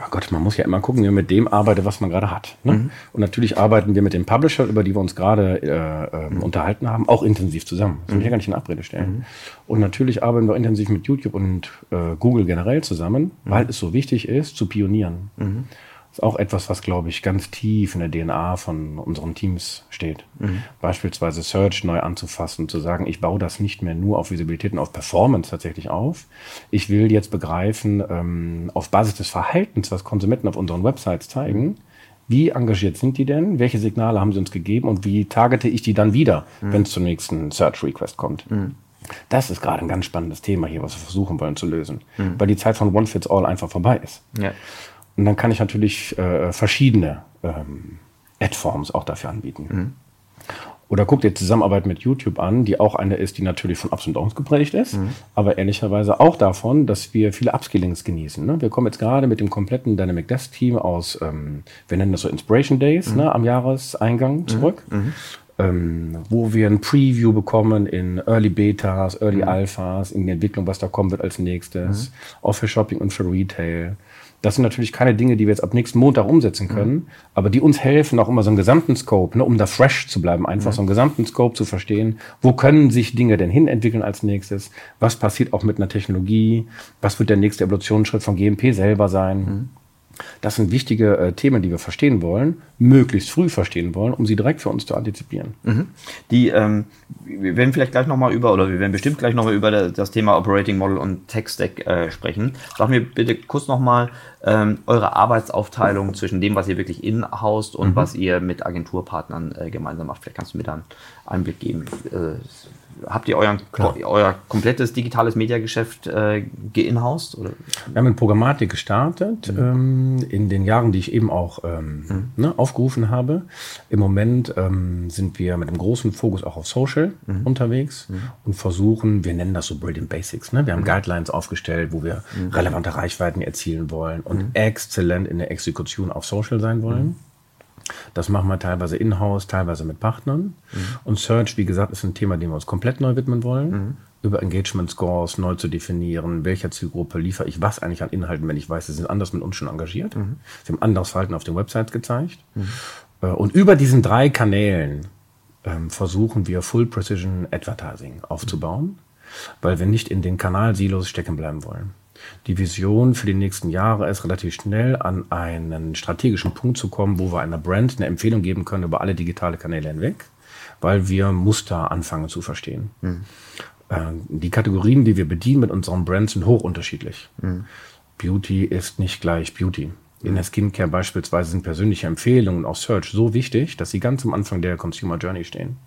S2: Oh Gott, man muss ja immer gucken, wie man mit dem arbeitet, was man gerade hat. Ne?
S1: Mhm.
S2: Und natürlich arbeiten wir mit den Publisher, über die wir uns gerade äh, ähm, unterhalten haben, auch intensiv zusammen. Das will ich ja gar nicht in Abrede stellen.
S1: Mhm.
S2: Und natürlich arbeiten wir intensiv mit YouTube und äh, Google generell zusammen,
S1: Mhm.
S2: weil es so wichtig ist, zu pionieren. Das ist auch etwas, was, glaube ich, ganz tief in der DNA von unseren Teams steht.
S1: Mhm.
S2: Beispielsweise Search neu anzufassen, zu sagen, ich baue das nicht mehr nur auf Visibilität und auf Performance tatsächlich auf. Ich will jetzt begreifen, ähm, auf Basis des Verhaltens, was Konsumenten auf unseren Websites zeigen, wie engagiert sind die denn? Welche Signale haben sie uns gegeben und wie targete ich die dann wieder, wenn es zum nächsten Search Request kommt? Das ist gerade ein ganz spannendes Thema hier, was wir versuchen wollen zu lösen, weil die Zeit von One Fits All einfach vorbei ist.
S1: Ja.
S2: Und dann kann ich natürlich äh, verschiedene ähm, Ad-Forms auch dafür anbieten. Oder guck dir Zusammenarbeit mit YouTube an, die auch eine ist, die natürlich von Ups und Downs geprägt ist, mhm. aber ehrlicherweise auch davon, dass wir viele Upskillings genießen. Ne? Wir kommen jetzt gerade mit dem kompletten Dynamic Desk Team aus, ähm, wir nennen das so Inspiration Days mhm. ne, am Jahreseingang mhm. zurück. Mhm. Ähm, wo wir ein Preview bekommen in Early Betas, Early mhm. Alphas, in die Entwicklung, was da kommen wird als nächstes, mhm. auch für Shopping und für Retail. Das sind natürlich keine Dinge, die wir jetzt ab nächsten Montag umsetzen mhm. können, mhm. aber die uns helfen, auch immer so einen gesamten Scope, ne, um da fresh zu bleiben, einfach mhm. so einen gesamten Scope zu verstehen. Wo können sich Dinge denn hin entwickeln als nächstes? Was passiert auch mit einer Technologie? Was wird der nächste Evolutionsschritt von GMP selber sein? Mhm. Das sind wichtige äh, Themen, die wir verstehen wollen, möglichst früh verstehen wollen, um sie direkt für uns zu antizipieren.
S1: Mhm. Die, ähm, wir werden vielleicht gleich nochmal über, oder wir werden bestimmt gleich nochmal über das Thema Operating Model und Tech Stack äh, sprechen. Sag mir bitte kurz nochmal ähm, eure Arbeitsaufteilung zwischen dem, was ihr wirklich in-houst und mhm. was ihr mit Agenturpartnern äh, gemeinsam macht. Vielleicht kannst du mir da einen Einblick geben. Äh, habt ihr euren, euer komplettes digitales Mediageschäft äh, geinhoused? Oder?
S2: Wir haben in Programmatik gestartet, mhm. ähm, in den Jahren, die ich eben auch ähm, mhm. ne, aufgerufen habe. Im Moment ähm, sind wir mit einem großen Fokus auch auf Social mhm. unterwegs mhm. und versuchen, wir nennen das so Brilliant Basics. Ne? Wir haben mhm. Guidelines aufgestellt, wo wir relevante Reichweiten erzielen wollen und exzellent in der Exekution auf Social sein wollen. Das machen wir teilweise in-house, teilweise mit Partnern. Mhm. Und Search, wie gesagt, ist ein Thema, dem wir uns komplett neu widmen wollen. Mhm. Über Engagement Scores neu zu definieren, welcher Zielgruppe liefere ich was eigentlich an Inhalten, wenn ich weiß, sie sind anders mit uns schon engagiert. Mhm. Sie haben anderes Verhalten auf den Websites gezeigt. Mhm. Äh, und über diesen drei Kanälen ähm, versuchen wir Full Precision Advertising aufzubauen, weil wir nicht in den Kanalsilos stecken bleiben wollen. Die Vision für die nächsten Jahre ist, relativ schnell an einen strategischen Punkt zu kommen, wo wir einer Brand eine Empfehlung geben können über alle digitale Kanäle hinweg, weil wir Muster anfangen zu verstehen. Mhm. Die Kategorien, die wir bedienen mit unseren Brands, sind hoch unterschiedlich. Mhm. Beauty ist nicht gleich Beauty. In der Skincare beispielsweise sind persönliche Empfehlungen auf Search so wichtig, dass sie ganz am Anfang der Consumer Journey stehen.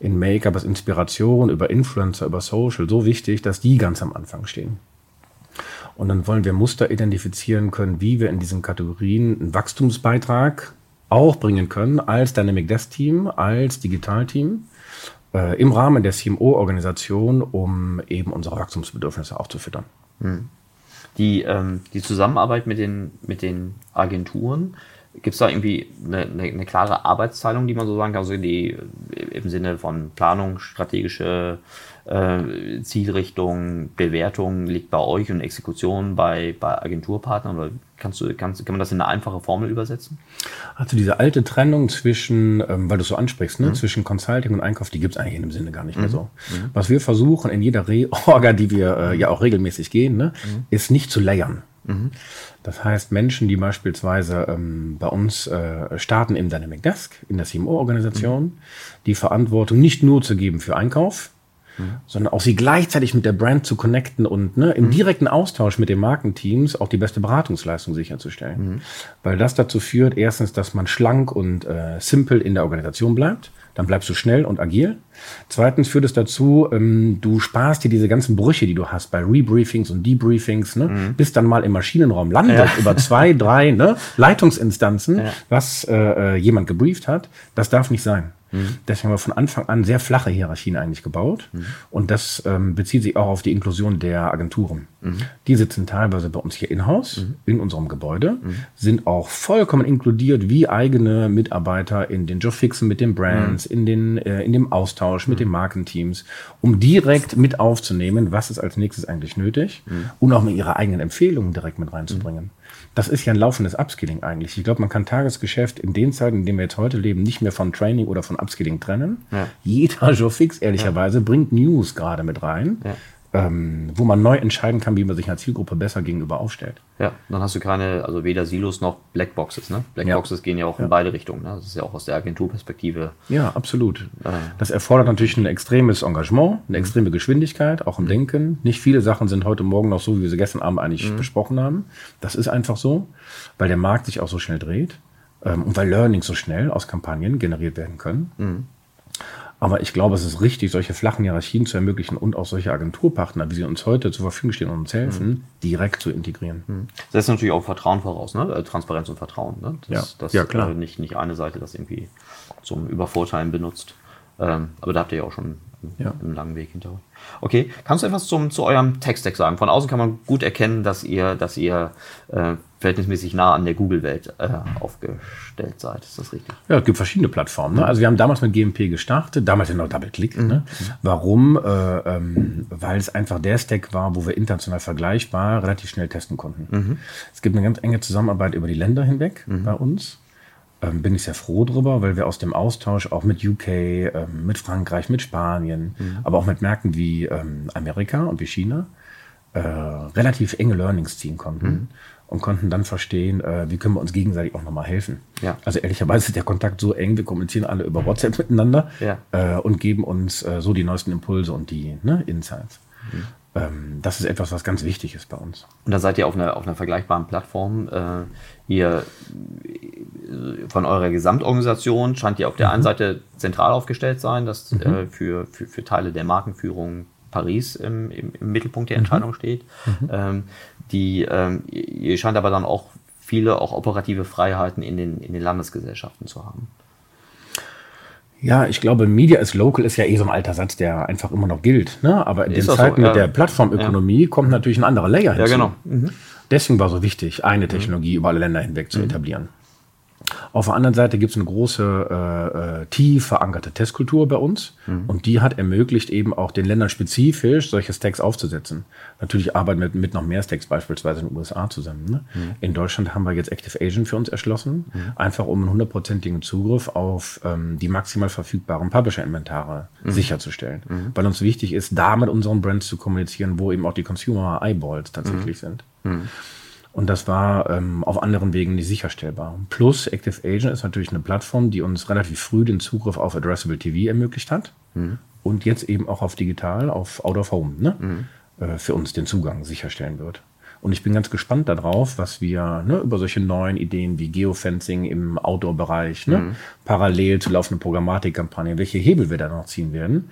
S2: In Make-up ist Inspiration über Influencer, über Social so wichtig, dass die ganz am Anfang stehen. Und dann wollen wir Muster identifizieren können, wie wir in diesen Kategorien einen Wachstumsbeitrag auch bringen können als Dynamic Desk Team, als Digitalteam äh, im Rahmen der CMO-Organisation, um eben unsere Wachstumsbedürfnisse aufzufüttern. Hm.
S1: Die, ähm, die Zusammenarbeit mit den, mit den Agenturen, gibt es da irgendwie eine, eine, eine, klare Arbeitsteilung, die man so sagen kann, also die im Sinne von Planung, strategische äh, Zielrichtung, Bewertung liegt bei euch und Exekution bei, bei Agenturpartnern? Oder kannst du, kannst, kann man das in eine einfache Formel übersetzen?
S2: Also diese alte Trennung zwischen, ähm, weil du es so ansprichst, ne, mhm. zwischen Consulting und Einkauf, die gibt es eigentlich in dem Sinne gar nicht mhm. mehr so. Mhm. Was wir versuchen in jeder Re-Orga, die wir äh, ja auch regelmäßig gehen, ne, mhm. ist nicht zu layern. Mhm. Das heißt, Menschen, die beispielsweise ähm, bei uns äh, starten im Dynamic Desk, in der CMO-Organisation, mhm. die Verantwortung nicht nur zu geben für Einkauf, mhm. sondern auch sie gleichzeitig mit der Brand zu connecten und ne, im mhm. direkten Austausch mit den Markenteams auch die beste Beratungsleistung sicherzustellen. Mhm. Weil das dazu führt, erstens, dass man schlank und äh, simpel in der Organisation bleibt dann bleibst du schnell und agil. Zweitens führt es dazu, ähm, du sparst dir diese ganzen Brüche, die du hast bei Rebriefings und Debriefings, ne? Mhm. bis dann mal im Maschinenraum landet, ja. über zwei, drei ne? Leitungsinstanzen, ja. was äh, äh jemand gebrieft hat. Das darf nicht sein. Mhm. Deswegen haben wir von Anfang an sehr flache Hierarchien eigentlich gebaut. Mhm. Und das ähm, bezieht sich auch auf die Inklusion der Agenturen. Mhm. Die sitzen teilweise bei uns hier in-house, in unserem Gebäude, sind auch vollkommen inkludiert wie eigene Mitarbeiter in den Jobfixen mit den Brands, in, den, äh, in dem Austausch mit den Markenteams, um direkt mit aufzunehmen, was ist als nächstes eigentlich nötig und auch mit ihrer eigenen Empfehlungen direkt mit reinzubringen das ist ja ein laufendes Upskilling eigentlich. Ich glaube, man kann Tagesgeschäft in den Zeiten, in denen wir jetzt heute leben, nicht mehr von Training oder von Upskilling trennen. Ja. Jeder Joe Fix, ehrlicherweise, ja. bringt News gerade mit rein. Ja ähm, wo man neu entscheiden kann, wie man sich als Zielgruppe besser gegenüber aufstellt.
S1: Ja, dann hast du keine, also weder Silos noch Blackboxes. Ne? Blackboxes ja. gehen ja auch ja. in beide Richtungen. Ne? Das ist ja auch aus der Agenturperspektive.
S2: Ja, absolut. Äh. Das erfordert natürlich ein extremes Engagement, eine mhm. extreme Geschwindigkeit, auch im mhm. Denken. Nicht viele Sachen sind heute Morgen noch so, wie wir sie gestern Abend eigentlich mhm. besprochen haben. Das ist einfach so, weil der Markt sich auch so schnell dreht ähm, und weil Learnings so schnell aus Kampagnen generiert werden können. Mhm. Aber ich glaube, es ist richtig, solche flachen Hierarchien zu ermöglichen und auch solche Agenturpartner, wie sie uns heute zur Verfügung stehen und uns helfen, mhm. direkt zu integrieren. Mhm.
S1: Das ist natürlich auch Vertrauen voraus, ne? Äh, Transparenz und Vertrauen. Ne? Das, ja. Das, ja, klar. Äh, nicht, nicht eine Seite das irgendwie zum Übervorteilen benutzt. Ähm, aber da habt ihr ja auch schon
S2: Ja.
S1: einen langen Weg hinter euch. Okay, kannst du etwas zum, zu eurem Tech-Stack sagen? Von außen kann man gut erkennen, dass ihr, dass ihr äh, verhältnismäßig nah an der Google-Welt äh, aufgestellt seid. Ist das richtig?
S2: Ja, es gibt verschiedene Plattformen. Ne? Also wir haben damals mit GMP gestartet, damals ja noch DoubleClick. Ne? Warum? Äh, ähm, weil es einfach der Stack war, wo wir international vergleichbar relativ schnell testen konnten. Es gibt eine ganz enge Zusammenarbeit über die Länder hinweg bei uns. Ähm, bin ich sehr froh drüber, weil wir aus dem Austausch auch mit UK, ähm, mit Frankreich, mit Spanien, aber auch mit Märkten wie ähm, Amerika und wie China äh, relativ enge Learnings ziehen konnten und konnten dann verstehen, äh, wie können wir uns gegenseitig auch nochmal helfen.
S1: Ja.
S2: Also ehrlicherweise ist der Kontakt so eng, wir kommunizieren alle über WhatsApp miteinander
S1: Ja.
S2: äh, und geben uns äh, so die neuesten Impulse und die ne, Insights. Ähm, das ist etwas, was ganz wichtig ist bei uns.
S1: Und da seid ihr auf einer, auf einer vergleichbaren Plattform. Äh, ihr von eurer Gesamtorganisation scheint ihr auf der einen Seite zentral aufgestellt sein, dass äh, für, für, für Teile der Markenführung Paris im, im, im Mittelpunkt der Entscheidung steht. Ähm, die, ähm, ihr scheint aber dann auch viele auch operative Freiheiten in den, in den Landesgesellschaften zu haben.
S2: Ja, ich glaube, Media is Local ist ja eh so ein alter Satz, der einfach immer noch gilt. Ne? Aber in den
S1: Ist so,
S2: Zeiten
S1: ja.
S2: mit der Plattformökonomie kommt natürlich ein anderer Layer hinzu.
S1: genau.
S2: Deswegen war so wichtig, eine Technologie über alle Länder hinweg zu etablieren. Auf der anderen Seite gibt es eine große, äh, äh, tief verankerte Testkultur bei uns und die hat ermöglicht, eben auch den Ländern spezifisch solche Stacks aufzusetzen. Natürlich arbeiten wir mit noch mehr Stacks beispielsweise in den USA zusammen. Ne? In Deutschland haben wir jetzt Active Agent für uns erschlossen, einfach um einen hundertprozentigen Zugriff auf ähm, die maximal verfügbaren Publisher-Inventare sicherzustellen. Weil uns wichtig ist, da mit unseren Brands zu kommunizieren, wo eben auch die Consumer-Eyeballs tatsächlich sind. Und das war ähm, auf anderen Wegen nicht sicherstellbar. Plus Active Agent ist natürlich eine Plattform, die uns relativ früh den Zugriff auf Addressable TV ermöglicht hat. Und jetzt eben auch auf digital, auf Out of Home, ne? äh, für uns den Zugang sicherstellen wird. Und ich bin ganz gespannt darauf, was wir ne, über solche neuen Ideen wie Geofencing im Outdoor-Bereich, ne, parallel zu laufenden Programmatikkampagnen, welche Hebel wir da noch ziehen werden,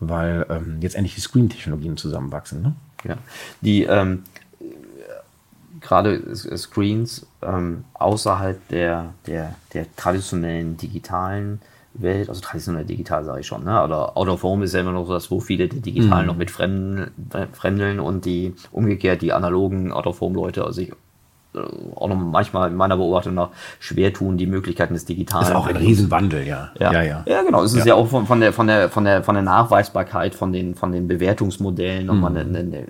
S2: weil ähm, jetzt endlich die Screen-Technologien zusammenwachsen. Ne?
S1: Ja. Die ähm, gerade S- Screens ähm, außerhalb der, der, der traditionellen digitalen Welt, also traditionell digital sage ich schon, ne? oder Out of Home ist ja immer noch so das, wo viele der Digitalen noch mit Fremden, äh, Fremdeln und die umgekehrt die analogen Out of Home Leute sich äh, auch noch manchmal in meiner Beobachtung nach schwer tun, die Möglichkeiten des Digitalen.
S2: Das ist auch ein Riesenwandel, ja.
S1: Ja,
S2: ja. ja.
S1: genau. Es ist
S2: Ja.
S1: ja, auch von, von, der, von, der, von, der, von der Nachweisbarkeit, von den, von den Bewertungsmodellen nochmal
S2: Mhm.
S1: eine, eine,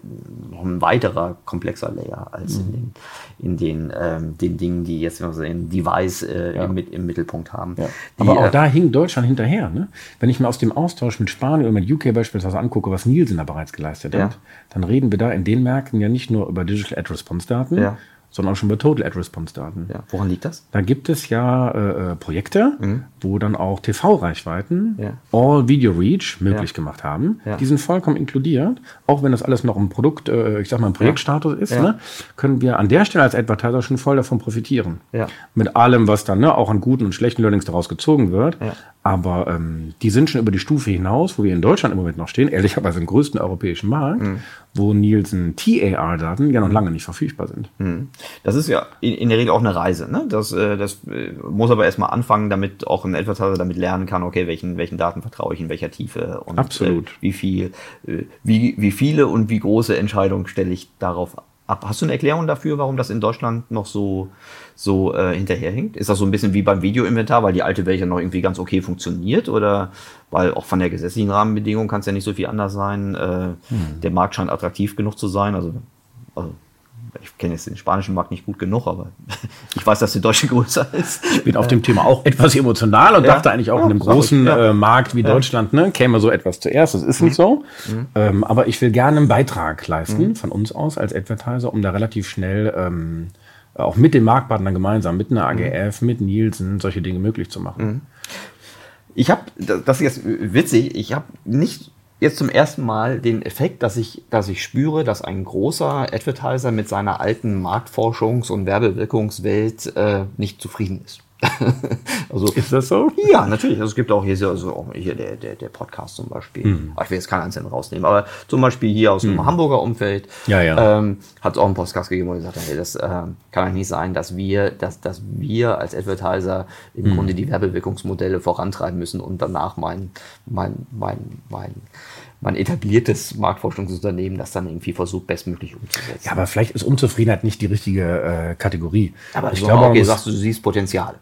S1: noch ein weiterer komplexer Layer als
S2: Mhm.
S1: in den, in den, ähm, den Dingen, die jetzt wir sehen, Device äh, im, Mit- im Mittelpunkt haben.
S2: Ja.
S1: Die,
S2: Aber auch
S1: äh,
S2: da hing Deutschland hinterher. Ne? Wenn ich mir aus dem Austausch mit Spanien oder mit UK beispielsweise angucke, was Nielsen da bereits geleistet
S1: Ja.
S2: hat, dann reden wir da in den Märkten ja nicht nur über Digital Ad Response Daten,
S1: Ja.
S2: Sondern auch schon über Total Ad Response Daten.
S1: ja, woran liegt das?
S2: Da gibt es ja äh, äh, Projekte, wo dann auch TV-Reichweiten
S1: Mhm. Ja.
S2: All Video Reach möglich
S1: Ja.
S2: gemacht haben.
S1: Ja.
S2: Die sind vollkommen inkludiert. Auch wenn das alles noch im Produkt, äh, ich sag mal, im Projektstatus ist, ne, können wir an der Stelle als Advertiser schon voll davon profitieren. Mit allem, was dann ne, auch an guten und schlechten Learnings daraus gezogen wird. Aber ähm, die sind schon über die Stufe hinaus, wo wir in Deutschland im Moment noch stehen, ehrlicherweise im größten europäischen Markt,
S1: Mhm.
S2: wo Nielsen TAR-Daten ja noch lange nicht verfügbar sind.
S1: Das ist ja in, in der Regel auch eine Reise. Ne? Das, äh, das äh, muss aber erstmal anfangen, damit auch ein Advertiser damit lernen kann, okay, welchen, welchen Daten vertraue ich in welcher Tiefe und
S2: Absolut.
S1: Äh, wie viel, äh, wie, wie viele und wie große Entscheidungen stelle ich darauf ab. Hast du eine Erklärung dafür, warum das in Deutschland noch so, so äh, hinterherhinkt? Ist das so ein bisschen wie beim Videoinventar, weil die alte Welt ja noch irgendwie ganz okay funktioniert? Oder weil auch von der gesetzlichen Rahmenbedingung kann es ja nicht so viel anders sein? Äh, Der Markt scheint attraktiv genug zu sein. Also, also ich kenne jetzt den spanischen Markt nicht gut genug, aber ich weiß, dass der deutsche größer ist.
S2: Ich bin auf dem Thema auch etwas emotional und
S1: Ja.
S2: dachte eigentlich auch
S1: Ja,
S2: in einem großen
S1: ja.
S2: äh, Markt wie Deutschland, ne, käme so etwas zuerst. Das ist nicht so. Ähm, aber ich will gerne einen Beitrag leisten von uns aus als Advertiser, um da relativ schnell ähm, auch mit den Marktpartnern gemeinsam, mit einer AGF, mit Nielsen, solche Dinge möglich zu machen.
S1: Ich habe, das ist jetzt witzig, ich habe nicht jetzt zum ersten Mal den Effekt, dass ich, dass ich spüre, dass ein großer Advertiser mit seiner alten Marktforschungs- und Werbewirkungswelt äh, nicht zufrieden ist. also, ist das so? Ja, natürlich. Also, es gibt auch hier, so, also auch hier der, der, der Podcast zum Beispiel. Mhm. Ich will jetzt keinen einzelnen rausnehmen, aber zum Beispiel hier aus dem mhm. Hamburger Umfeld
S2: ja, ja.
S1: Ähm, hat es auch einen Podcast gegeben, wo er gesagt hey, das äh, kann eigentlich nicht sein, dass wir, dass, dass wir als Advertiser im mhm. Grunde die Werbewirkungsmodelle vorantreiben müssen und danach mein, mein, mein, mein mein etabliertes Marktforschungsunternehmen das dann irgendwie versucht, bestmöglich umzusetzen.
S2: Ja, aber vielleicht ist Unzufriedenheit nicht die richtige äh, Kategorie.
S1: Aber ich glaube, okay, sagst du, du siehst Potenzial.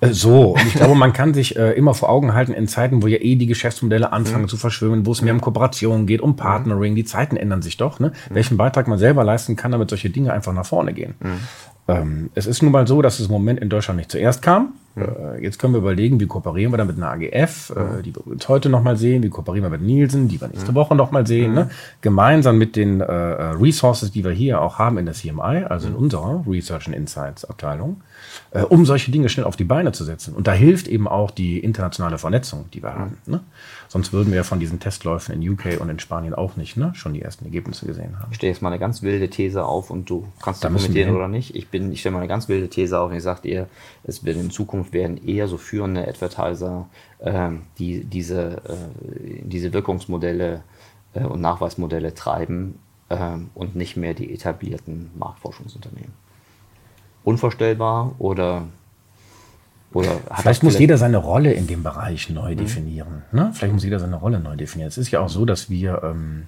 S2: Äh, so, und ich glaube, man kann sich äh, immer vor Augen halten in Zeiten, wo ja eh die Geschäftsmodelle anfangen mhm. zu verschwimmen, wo es mehr um Kooperation geht, um Partnering, die Zeiten ändern sich doch, ne? Mhm. welchen Beitrag man selber leisten kann, damit solche Dinge einfach nach vorne gehen. Mhm. Ähm, es ist nun mal so, dass es im Moment in Deutschland nicht zuerst kam. Äh, jetzt können wir überlegen, wie kooperieren wir da mit einer AGF, äh, die wir uns heute nochmal sehen, wie kooperieren wir mit Nielsen, die wir nächste Woche nochmal sehen. Ne? Gemeinsam mit den äh, Resources, die wir hier auch haben in der CMI, also in unserer Research and Insights Abteilung, äh, um solche Dinge schnell auf die Beine zu setzen. Und da hilft eben auch die internationale Vernetzung, die wir haben. Ne? Sonst würden wir von diesen Testläufen in UK und in Spanien auch nicht ne? schon die ersten Ergebnisse gesehen haben.
S1: Ich stelle jetzt mal eine ganz wilde These auf und du kannst da kommentieren oder nicht. Ich, ich stelle mal eine ganz wilde These auf und ich sage dir, es wird in Zukunft werden eher so führende Advertiser, ähm, die diese, äh, diese Wirkungsmodelle äh, und Nachweismodelle treiben ähm, und nicht mehr die etablierten Marktforschungsunternehmen unvorstellbar oder
S2: oder vielleicht muss jeder seine Rolle in dem Bereich neu mhm. definieren. Ne? Vielleicht muss jeder seine Rolle neu definieren. Es ist ja auch so, dass wir ähm,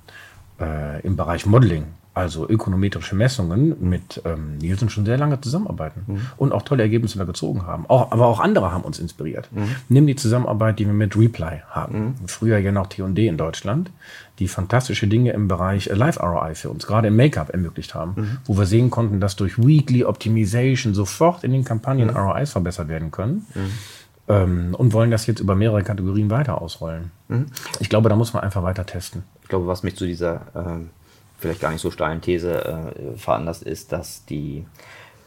S2: äh, im Bereich Modeling also ökonometrische Messungen, mit ähm, Nielsen schon sehr lange zusammenarbeiten mhm. und auch tolle Ergebnisse da gezogen haben. Auch, aber auch andere haben uns inspiriert. Mhm. Nimm die Zusammenarbeit, die wir mit Reply haben. Mhm. Früher ja noch T&D in Deutschland, die fantastische Dinge im Bereich Live ROI für uns, gerade im Make-up ermöglicht haben, mhm. wo wir sehen konnten, dass durch Weekly Optimization sofort in den Kampagnen mhm. ROIs verbessert werden können mhm. ähm, und wollen das jetzt über mehrere Kategorien weiter ausrollen. Ich glaube, da muss man einfach weiter testen.
S1: Ich glaube, was mich zu dieser ähm vielleicht gar nicht so steilen These äh, veranlasst ist, dass die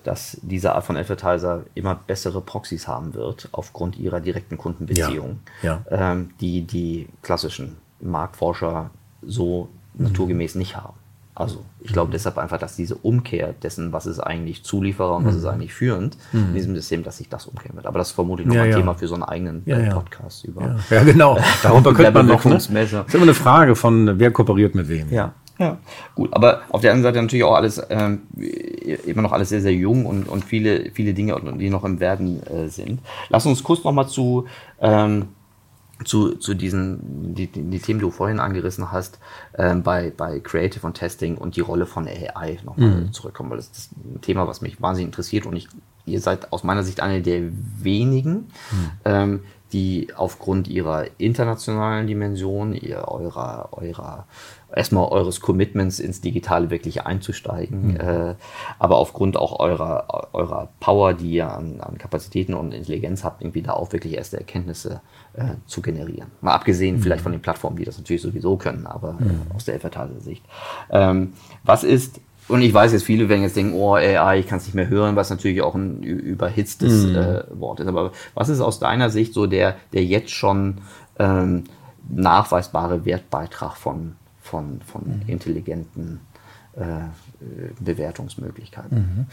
S1: dass diese Art von Advertiser immer bessere Proxys haben wird aufgrund ihrer direkten Kundenbeziehung,
S2: ja,
S1: ja. Ähm, die die klassischen Marktforscher so mhm. naturgemäß nicht haben. Also ich glaube mhm. deshalb einfach, dass diese Umkehr dessen, was ist eigentlich Zulieferer und mhm. was ist eigentlich führend mhm. in diesem System, dass sich das umkehren wird. Aber das ist vermutlich noch ja, ein. Thema für so einen eigenen
S2: ja,
S1: Podcast
S2: über. Ja, genau. Darüber könnte man noch. Ne? Das ist immer eine Frage von, wer kooperiert mit wem.
S1: Ja. Ja, gut. Aber auf der anderen Seite natürlich auch alles, ähm, immer noch alles sehr, sehr jung und, und viele, viele Dinge, die noch im Werden äh, sind. Lass uns kurz nochmal zu, ähm, zu, zu diesen, die, die Themen, die du vorhin angerissen hast, ähm, bei, bei Creative und Testing und die Rolle von AI nochmal mhm. zurückkommen, weil das ist ein Thema, was mich wahnsinnig interessiert und ich, ihr seid aus meiner Sicht eine der wenigen, mhm. ähm, die aufgrund ihrer internationalen Dimension, ihr, eurer, eurer erstmal eures Commitments ins Digitale wirklich einzusteigen, mhm. äh, aber aufgrund auch eurer, eurer Power, die ihr an, an Kapazitäten und Intelligenz habt, irgendwie da auch wirklich erste Erkenntnisse äh, zu generieren. Mal abgesehen mhm. vielleicht von den Plattformen, die das natürlich sowieso können, aber mhm. äh, aus der Advertiser-Sicht. Ähm, was ist und ich weiß jetzt, viele werden jetzt denken, oh AI, ich kann es nicht mehr hören, was natürlich auch ein überhitztes mhm. äh, Wort ist. Aber was ist aus deiner Sicht so der, der jetzt schon ähm, nachweisbare Wertbeitrag von von, von mhm. intelligenten äh, Bewertungsmöglichkeiten. Mhm.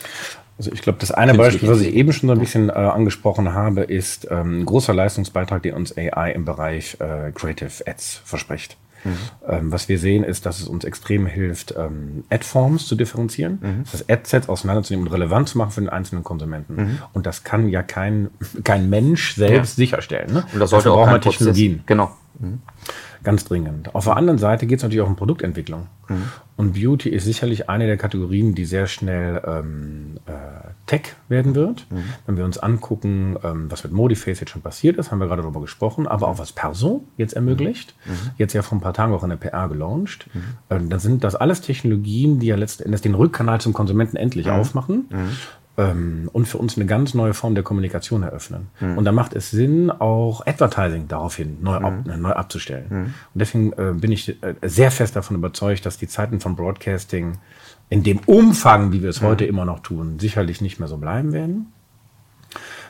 S2: Also ich glaube, das eine Beispiel, was ich eben schon so ein bisschen äh, angesprochen habe, ist ähm, ein großer Leistungsbeitrag, den uns AI im Bereich äh, Creative Ads verspricht. Mhm. Ähm, was wir sehen, ist, dass es uns extrem hilft, ähm, Ad-Forms zu differenzieren, mhm. das Ad-Sets auseinanderzunehmen und relevant zu machen für den einzelnen Konsumenten. Mhm. Und das kann ja kein, kein Mensch selbst ja. sicherstellen. Ne?
S1: Und das sollte Dafür auch braucht man Technologien.
S2: Genau. Mhm. Ganz dringend. Auf der anderen Seite geht es natürlich auch um Produktentwicklung. Mhm. Und Beauty ist sicherlich eine der Kategorien, die sehr schnell ähm, äh, Tech werden wird. Mhm. Wenn wir uns angucken, ähm, was mit Modiface jetzt schon passiert ist, haben wir gerade darüber gesprochen, aber auch was Perso jetzt ermöglicht. Mhm. Jetzt ja vor ein paar Tagen auch in der PR gelauncht. Mhm. Ähm, dann sind das alles Technologien, die ja letzten Endes den Rückkanal zum Konsumenten endlich mhm. aufmachen. Ähm, und für uns eine ganz neue Form der Kommunikation eröffnen. Mhm. Und da macht es Sinn, auch Advertising daraufhin neu, mhm. ab, neu abzustellen. Mhm. Und deswegen äh, bin ich äh, sehr fest davon überzeugt, dass die Zeiten von Broadcasting in dem Umfang, wie wir es mhm. heute immer noch tun, sicherlich nicht mehr so bleiben werden.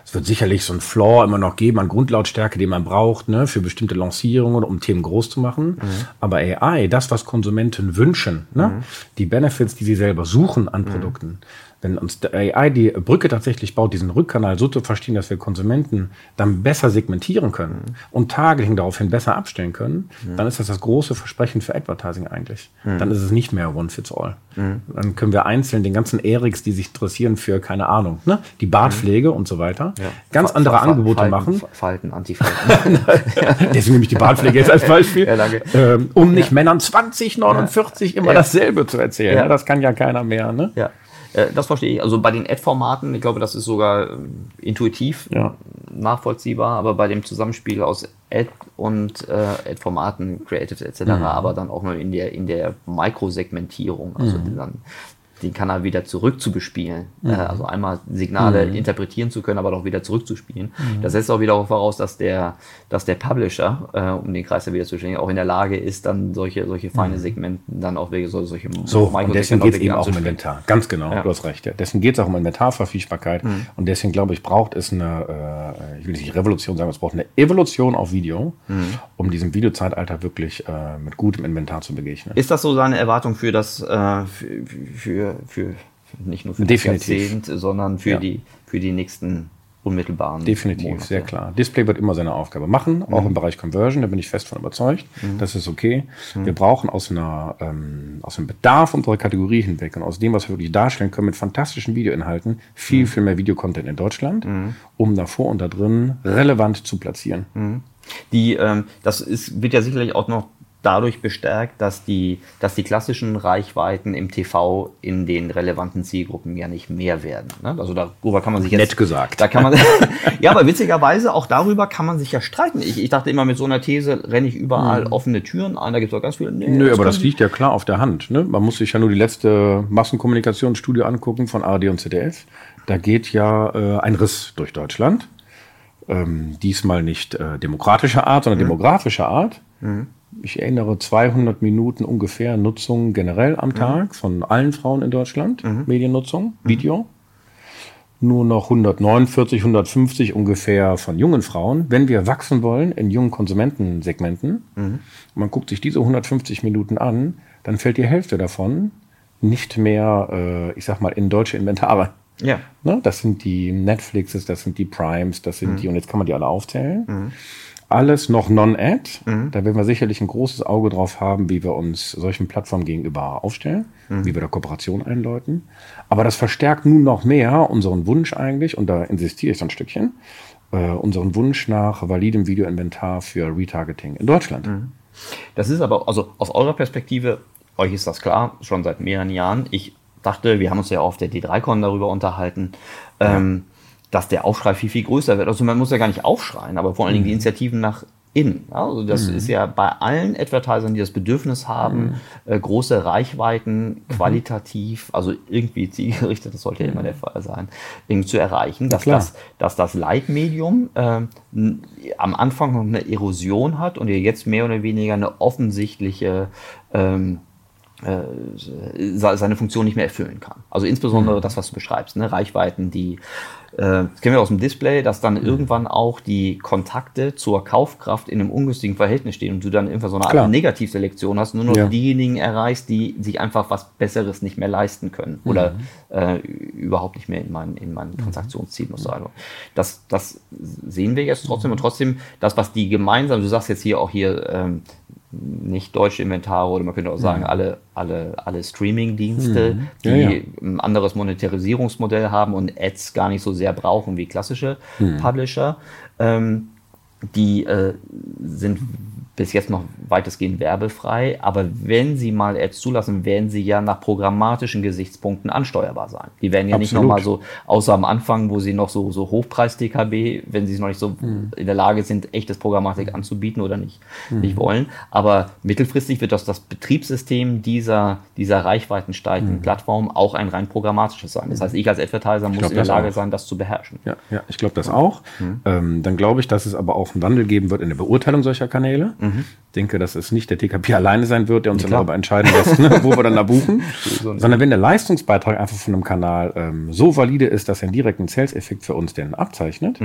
S2: Es wird sicherlich so ein Floor immer noch geben an Grundlautstärke, den man braucht, ne, für bestimmte Lancierungen, um Themen groß zu machen. Mhm. Aber AI, das, was Konsumenten wünschen, ne, mhm. die Benefits, die sie selber suchen an Produkten, wenn uns der AI die Brücke tatsächlich baut, diesen Rückkanal so zu verstehen, dass wir Konsumenten dann besser segmentieren können
S1: Mhm.
S2: und Targeting daraufhin besser abstellen können, dann ist das das große Versprechen für Advertising eigentlich.
S1: Mhm.
S2: Dann ist es nicht mehr One Fits All. Dann können wir einzeln den ganzen Eriks, die sich interessieren für, keine Ahnung, ne, die Bartpflege und so weiter, ganz
S1: Fa-
S2: andere
S1: Fa-
S2: Angebote
S1: Falten,
S2: machen.
S1: Fa- Falten, Antifalten.
S2: Deswegen nehme ich die Bartpflege jetzt als Beispiel.
S1: Ja, danke.
S2: Ähm, um nicht Männern 20, 49 immer
S1: Ja.
S2: dasselbe zu erzählen.
S1: Ja.
S2: Ne? Das kann ja keiner mehr. Ne?
S1: Ja, das verstehe ich. Also bei den Ad-Formaten, ich glaube, das ist sogar ähm, intuitiv
S2: Ja.
S1: nachvollziehbar, aber bei dem Zusammenspiel aus Ad und äh, Ad-Formaten, Creative etc.,
S2: Mhm.
S1: aber dann auch nur in der, in der Mikrosegmentierung, also
S2: Mhm.
S1: dann den Kanal wieder zurück zu bespielen. Äh, also einmal Signale
S2: Mhm.
S1: interpretieren zu können, aber doch wieder zurückzuspielen. Das setzt auch wieder voraus, dass der, dass der Publisher, äh, um den Kreis ja wieder zu schließen, auch in der Lage ist, dann solche, solche feine Segmenten dann auch wirklich so, solche
S2: Mhm. So, und deswegen geht es eben auch um. Inventar. Ganz genau,
S1: Ja.
S2: du hast recht. Ja. Deswegen geht es auch um Inventarverfügbarkeit. Und deswegen glaube ich, braucht es eine, äh, ich will nicht Revolution sagen, es braucht eine Evolution auf Video, um diesem Videozeitalter wirklich äh, mit gutem Inventar zu begegnen.
S1: Ist das so seine Erwartung für das, äh, für, für, für, nicht nur für
S2: Definitiv.
S1: das Jahrzehnt, sondern für
S2: Ja.
S1: die, für die nächsten unmittelbaren
S2: Definitiv,
S1: Monate?
S2: sehr klar. Display wird immer seine Aufgabe machen, auch im Bereich Conversion, da bin ich fest von überzeugt. Das ist okay. Wir brauchen aus, einer, ähm, aus dem Bedarf unserer Kategorie hinweg und aus dem, was wir wirklich darstellen können, mit fantastischen Videoinhalten, viel, viel mehr Videocontent in Deutschland, um davor und da drin relevant zu platzieren.
S1: Die, ähm, das ist, wird ja sicherlich auch noch dadurch bestärkt, dass die, dass die klassischen Reichweiten im TV in den relevanten Zielgruppen ja nicht mehr werden. Ne? Also darüber kann man sich jetzt.
S2: Nett gesagt.
S1: Da kann man, ja, aber witzigerweise auch darüber kann man sich ja streiten. Ich, ich dachte immer, mit so einer These renne ich überall offene Türen ein. Da gibt es auch ganz viele. Nee,
S2: Hm. Nö, aber
S1: können
S2: das liegt ja klar auf der Hand. Ne? Man muss sich ja nur die letzte Massenkommunikationsstudie angucken von ARD und ZDF. Da geht ja äh, ein Riss durch Deutschland. Ähm, diesmal nicht äh, demokratischer Art, sondern demografischer Art. Ich erinnere 200 Minuten ungefähr Nutzung generell am Tag von allen Frauen in Deutschland, Mediennutzung, Video. Nur noch 149, 150 ungefähr von jungen Frauen. Wenn wir wachsen wollen in jungen Konsumentensegmenten, man guckt sich diese 150 Minuten an, dann fällt die Hälfte davon nicht mehr, äh, ich sag mal, in deutsche Inventare.
S1: Ja.
S2: Ne? Das sind die Netflixes, das sind die Primes, das sind die, und jetzt kann man die alle aufzählen. Alles noch Non-Ad. Da werden wir sicherlich ein großes Auge drauf haben, wie wir uns solchen Plattformen gegenüber aufstellen, wie wir da Kooperation einläuten. Aber das verstärkt nun noch mehr unseren Wunsch eigentlich, und da insistiere ich so ein Stückchen, äh, unseren Wunsch nach validem Videoinventar für Retargeting in Deutschland.
S1: Das ist aber, also aus eurer Perspektive, euch ist das klar, schon seit mehreren Jahren. Ich dachte, wir haben uns ja auf der D3Con darüber unterhalten, ähm, dass der Aufschrei viel, viel größer wird. Also man muss ja gar nicht aufschreien, aber vor allen Dingen die Initiativen nach innen. Ja, also das ist ja bei allen Advertisern, die das Bedürfnis haben, äh, große Reichweiten, qualitativ, also irgendwie zielgerichtet, das sollte ja immer der Fall sein, irgendwie zu erreichen, dass
S2: klar.
S1: das, dass das Leitmedium n- am Anfang noch eine Erosion hat und ihr jetzt mehr oder weniger eine offensichtliche ähm, äh, seine Funktion nicht mehr erfüllen kann. Also insbesondere das, was du beschreibst, ne? Reichweiten, die, äh, das kennen wir aus dem Display, dass dann irgendwann auch die Kontakte zur Kaufkraft in einem ungünstigen Verhältnis stehen und du dann einfach so eine
S2: Klar.
S1: Art Negativselektion hast, nur noch
S2: Ja.
S1: diejenigen erreichst, die sich einfach was Besseres nicht mehr leisten können oder äh, überhaupt nicht mehr in mein, in mein Transaktionsziel muss sein. Das, das sehen wir jetzt trotzdem und trotzdem das, was die gemeinsam, du sagst jetzt hier auch hier ähm, nicht deutsche Inventare oder man könnte auch sagen, alle, alle, alle Streaming-Dienste, die
S2: Ja, ja.
S1: ein anderes Monetarisierungsmodell haben und Ads gar nicht so sehr brauchen wie klassische Publisher. Ähm, die äh, sind bis jetzt noch weitestgehend werbefrei, aber wenn sie mal Ads zulassen, werden sie ja nach programmatischen Gesichtspunkten ansteuerbar sein. Die werden ja nicht
S2: Absolut.
S1: nochmal so, außer am Anfang, wo sie noch so, so Hochpreis-DKB, wenn sie noch nicht so in der Lage sind, echtes Programmatik anzubieten oder nicht, nicht wollen. Aber mittelfristig wird das das Betriebssystem dieser, dieser reichweitensteigenden Plattform auch ein rein programmatisches sein. Das heißt, ich als Advertiser muss
S2: glaub,
S1: in der Lage
S2: auch.
S1: sein, das zu beherrschen.
S2: Ja, ja ich glaube das auch. Ähm, dann glaube ich, dass es aber auch einen Wandel geben wird in der Beurteilung solcher Kanäle. Ich denke, dass es nicht der TKP alleine sein wird, der uns dann darüber entscheiden lässt, ne, wo wir dann da buchen. Sondern wenn der Leistungsbeitrag einfach von einem Kanal ähm, so valide ist, dass er einen direkten Sales-Effekt für uns denn abzeichnet,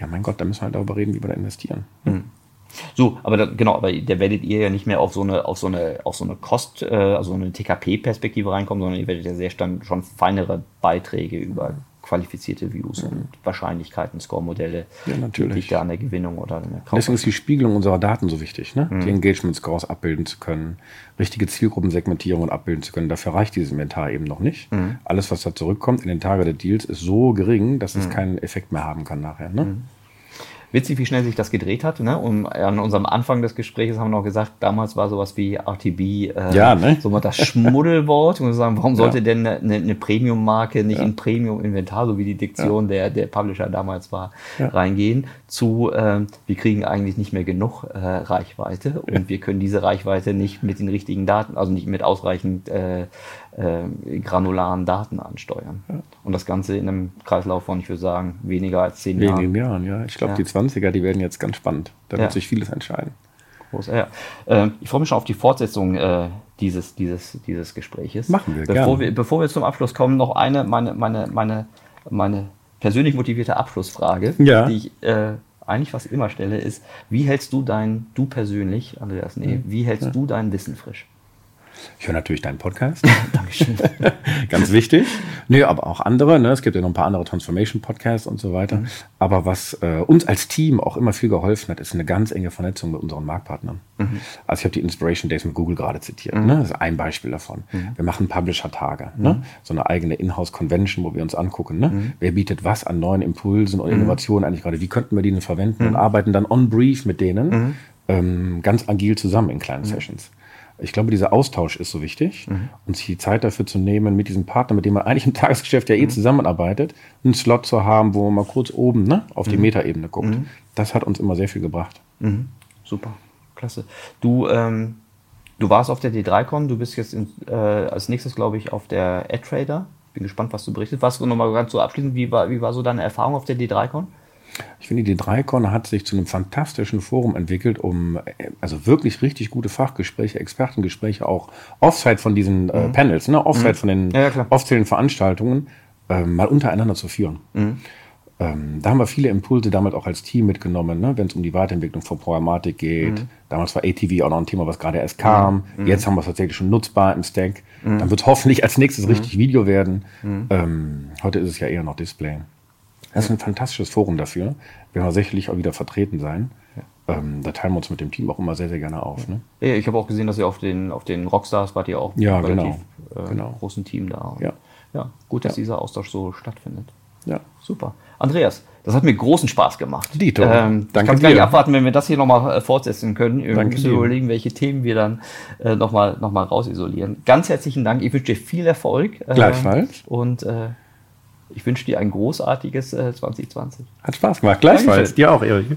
S2: ja mein Gott, dann müssen wir halt darüber reden, wie wir da investieren.
S1: So, aber da, genau, aber da werdet ihr ja nicht mehr auf so eine, auf so eine, auf so eine Kost, äh, also eine TKP-Perspektive reinkommen, sondern ihr werdet ja sehr stand, schon feinere Beiträge über qualifizierte Views mhm. und Wahrscheinlichkeiten, Score-Modelle,
S2: ja, natürlich.
S1: die da an der Gewinnung oder an der
S2: Kauf Deswegen ist die Spiegelung unserer Daten so wichtig, ne? Mhm. die Engagement-Scores abbilden zu können, richtige Zielgruppensegmentierungen abbilden zu können. Dafür reicht dieses Inventar eben noch nicht. Mhm. Alles, was da zurückkommt in den Targeted Deals, ist so gering, dass es mhm. keinen Effekt mehr haben kann nachher. Ne?
S1: Witzig, wie schnell sich das gedreht hat. Ne? Und an unserem Anfang des Gesprächs haben wir noch gesagt, damals war sowas wie RTB äh,
S2: ja, ne?
S1: so mal das Schmuddelwort. Und wir sagen, warum sollte ja. denn eine, eine Premium-Marke nicht ja. in Premium-Inventar, so wie die Diktion der, der Publisher damals war, reingehen, zu äh, wir kriegen eigentlich nicht mehr genug äh, Reichweite und wir können diese Reichweite nicht mit den richtigen Daten, also nicht mit ausreichend äh, äh, granularen Daten ansteuern. Ja. Und das Ganze in einem Kreislauf von, ich würde sagen, weniger als zehn Jahren.
S2: Wenigen Jahren, ja. Ich glaube, ja. die 20er, die werden jetzt ganz spannend. Da ja. wird sich vieles entscheiden.
S1: Groß, ja. Äh, ich freue mich schon auf die Fortsetzung äh, dieses, dieses, dieses Gespräches.
S2: Machen wir,
S1: bevor wir Bevor wir zum Abschluss kommen, noch eine, meine, meine, meine, meine persönlich motivierte Abschlussfrage, die ich äh, eigentlich fast immer stelle, ist, wie hältst du dein, du persönlich, Andreas, nee, mhm. wie hältst du dein Wissen frisch?
S2: Ich höre natürlich deinen Podcast. Dankeschön. Ganz wichtig. Nö, aber auch andere. Ne? Es gibt ja noch ein paar andere Transformation-Podcasts und so weiter. Mhm. Aber was äh, uns als Team auch immer viel geholfen hat, ist eine ganz enge Vernetzung mit unseren Marktpartnern. Mhm. Also ich habe die Inspiration Days mit Google gerade zitiert. Mhm. Ne? Das ist ein Beispiel davon. Mhm. Wir machen Publisher-Tage. Ne? Mhm. So eine eigene Inhouse-Convention, wo wir uns angucken, ne? Mhm. wer bietet was an neuen Impulsen und Innovationen eigentlich gerade, wie könnten wir die denn verwenden und arbeiten dann on brief mit denen ähm, ganz agil zusammen in kleinen Sessions. Ich glaube, dieser Austausch ist so wichtig mhm. und sich die Zeit dafür zu nehmen, mit diesem Partner, mit dem man eigentlich im Tagesgeschäft ja eh mhm. zusammenarbeitet, einen Slot zu haben, wo man mal kurz oben ne, auf die mhm. Metaebene guckt. Mhm. Das hat uns immer sehr viel gebracht.
S1: Mhm. Super, klasse. Du, ähm, du warst auf der D3Con, du bist jetzt in, äh, als nächstes, glaube ich, auf der AdTrader. Bin gespannt, was du berichtest. Was nochmal ganz so abschließend, wie war, wie war so deine Erfahrung auf der D3Con?
S2: Ich finde, die Dreikon hat sich zu einem fantastischen Forum entwickelt, um also wirklich richtig gute Fachgespräche, Expertengespräche, auch offside von diesen äh, mhm. Panels, ne, offside mhm. von den ja, offiziellen Veranstaltungen, äh, mal untereinander zu führen. Mhm. Ähm, da haben wir viele Impulse damit auch als Team mitgenommen, ne, wenn es um die Weiterentwicklung von Programmatik geht. Mhm. Damals war ATV auch noch ein Thema, was gerade erst kam. Mhm. Jetzt haben wir es tatsächlich schon nutzbar im Stack. Mhm. Dann wird hoffentlich als nächstes richtig Video werden. Ähm, heute ist es ja eher noch Display. Das ist ein fantastisches Forum dafür. Werden wir sicherlich auch wieder vertreten sein. Ähm, da teilen wir uns mit dem Team auch immer sehr, sehr gerne auf. Ne?
S1: Ich habe auch gesehen, dass ihr auf den, auf den Rockstars wart ihr auch
S2: ja, relativ
S1: genau. Äh, genau. großen Team da.
S2: Ja.
S1: ja, gut, dass ja. dieser Austausch so stattfindet.
S2: Ja.
S1: Super. Andreas, das hat mir großen Spaß gemacht.
S2: Dito,
S1: ähm, danke ich kann gleich abwarten, wenn wir das hier nochmal äh, fortsetzen können. Wir danke müssen dir. überlegen, welche Themen wir dann äh, nochmal noch mal rausisolieren. Ganz herzlichen Dank. Ich wünsche dir viel Erfolg.
S2: Äh, Gleichfalls.
S1: Und äh, ich wünsche dir ein großartiges äh, 2020.
S2: Hat Spaß gemacht. Gleichfalls. Dir auch, Erik.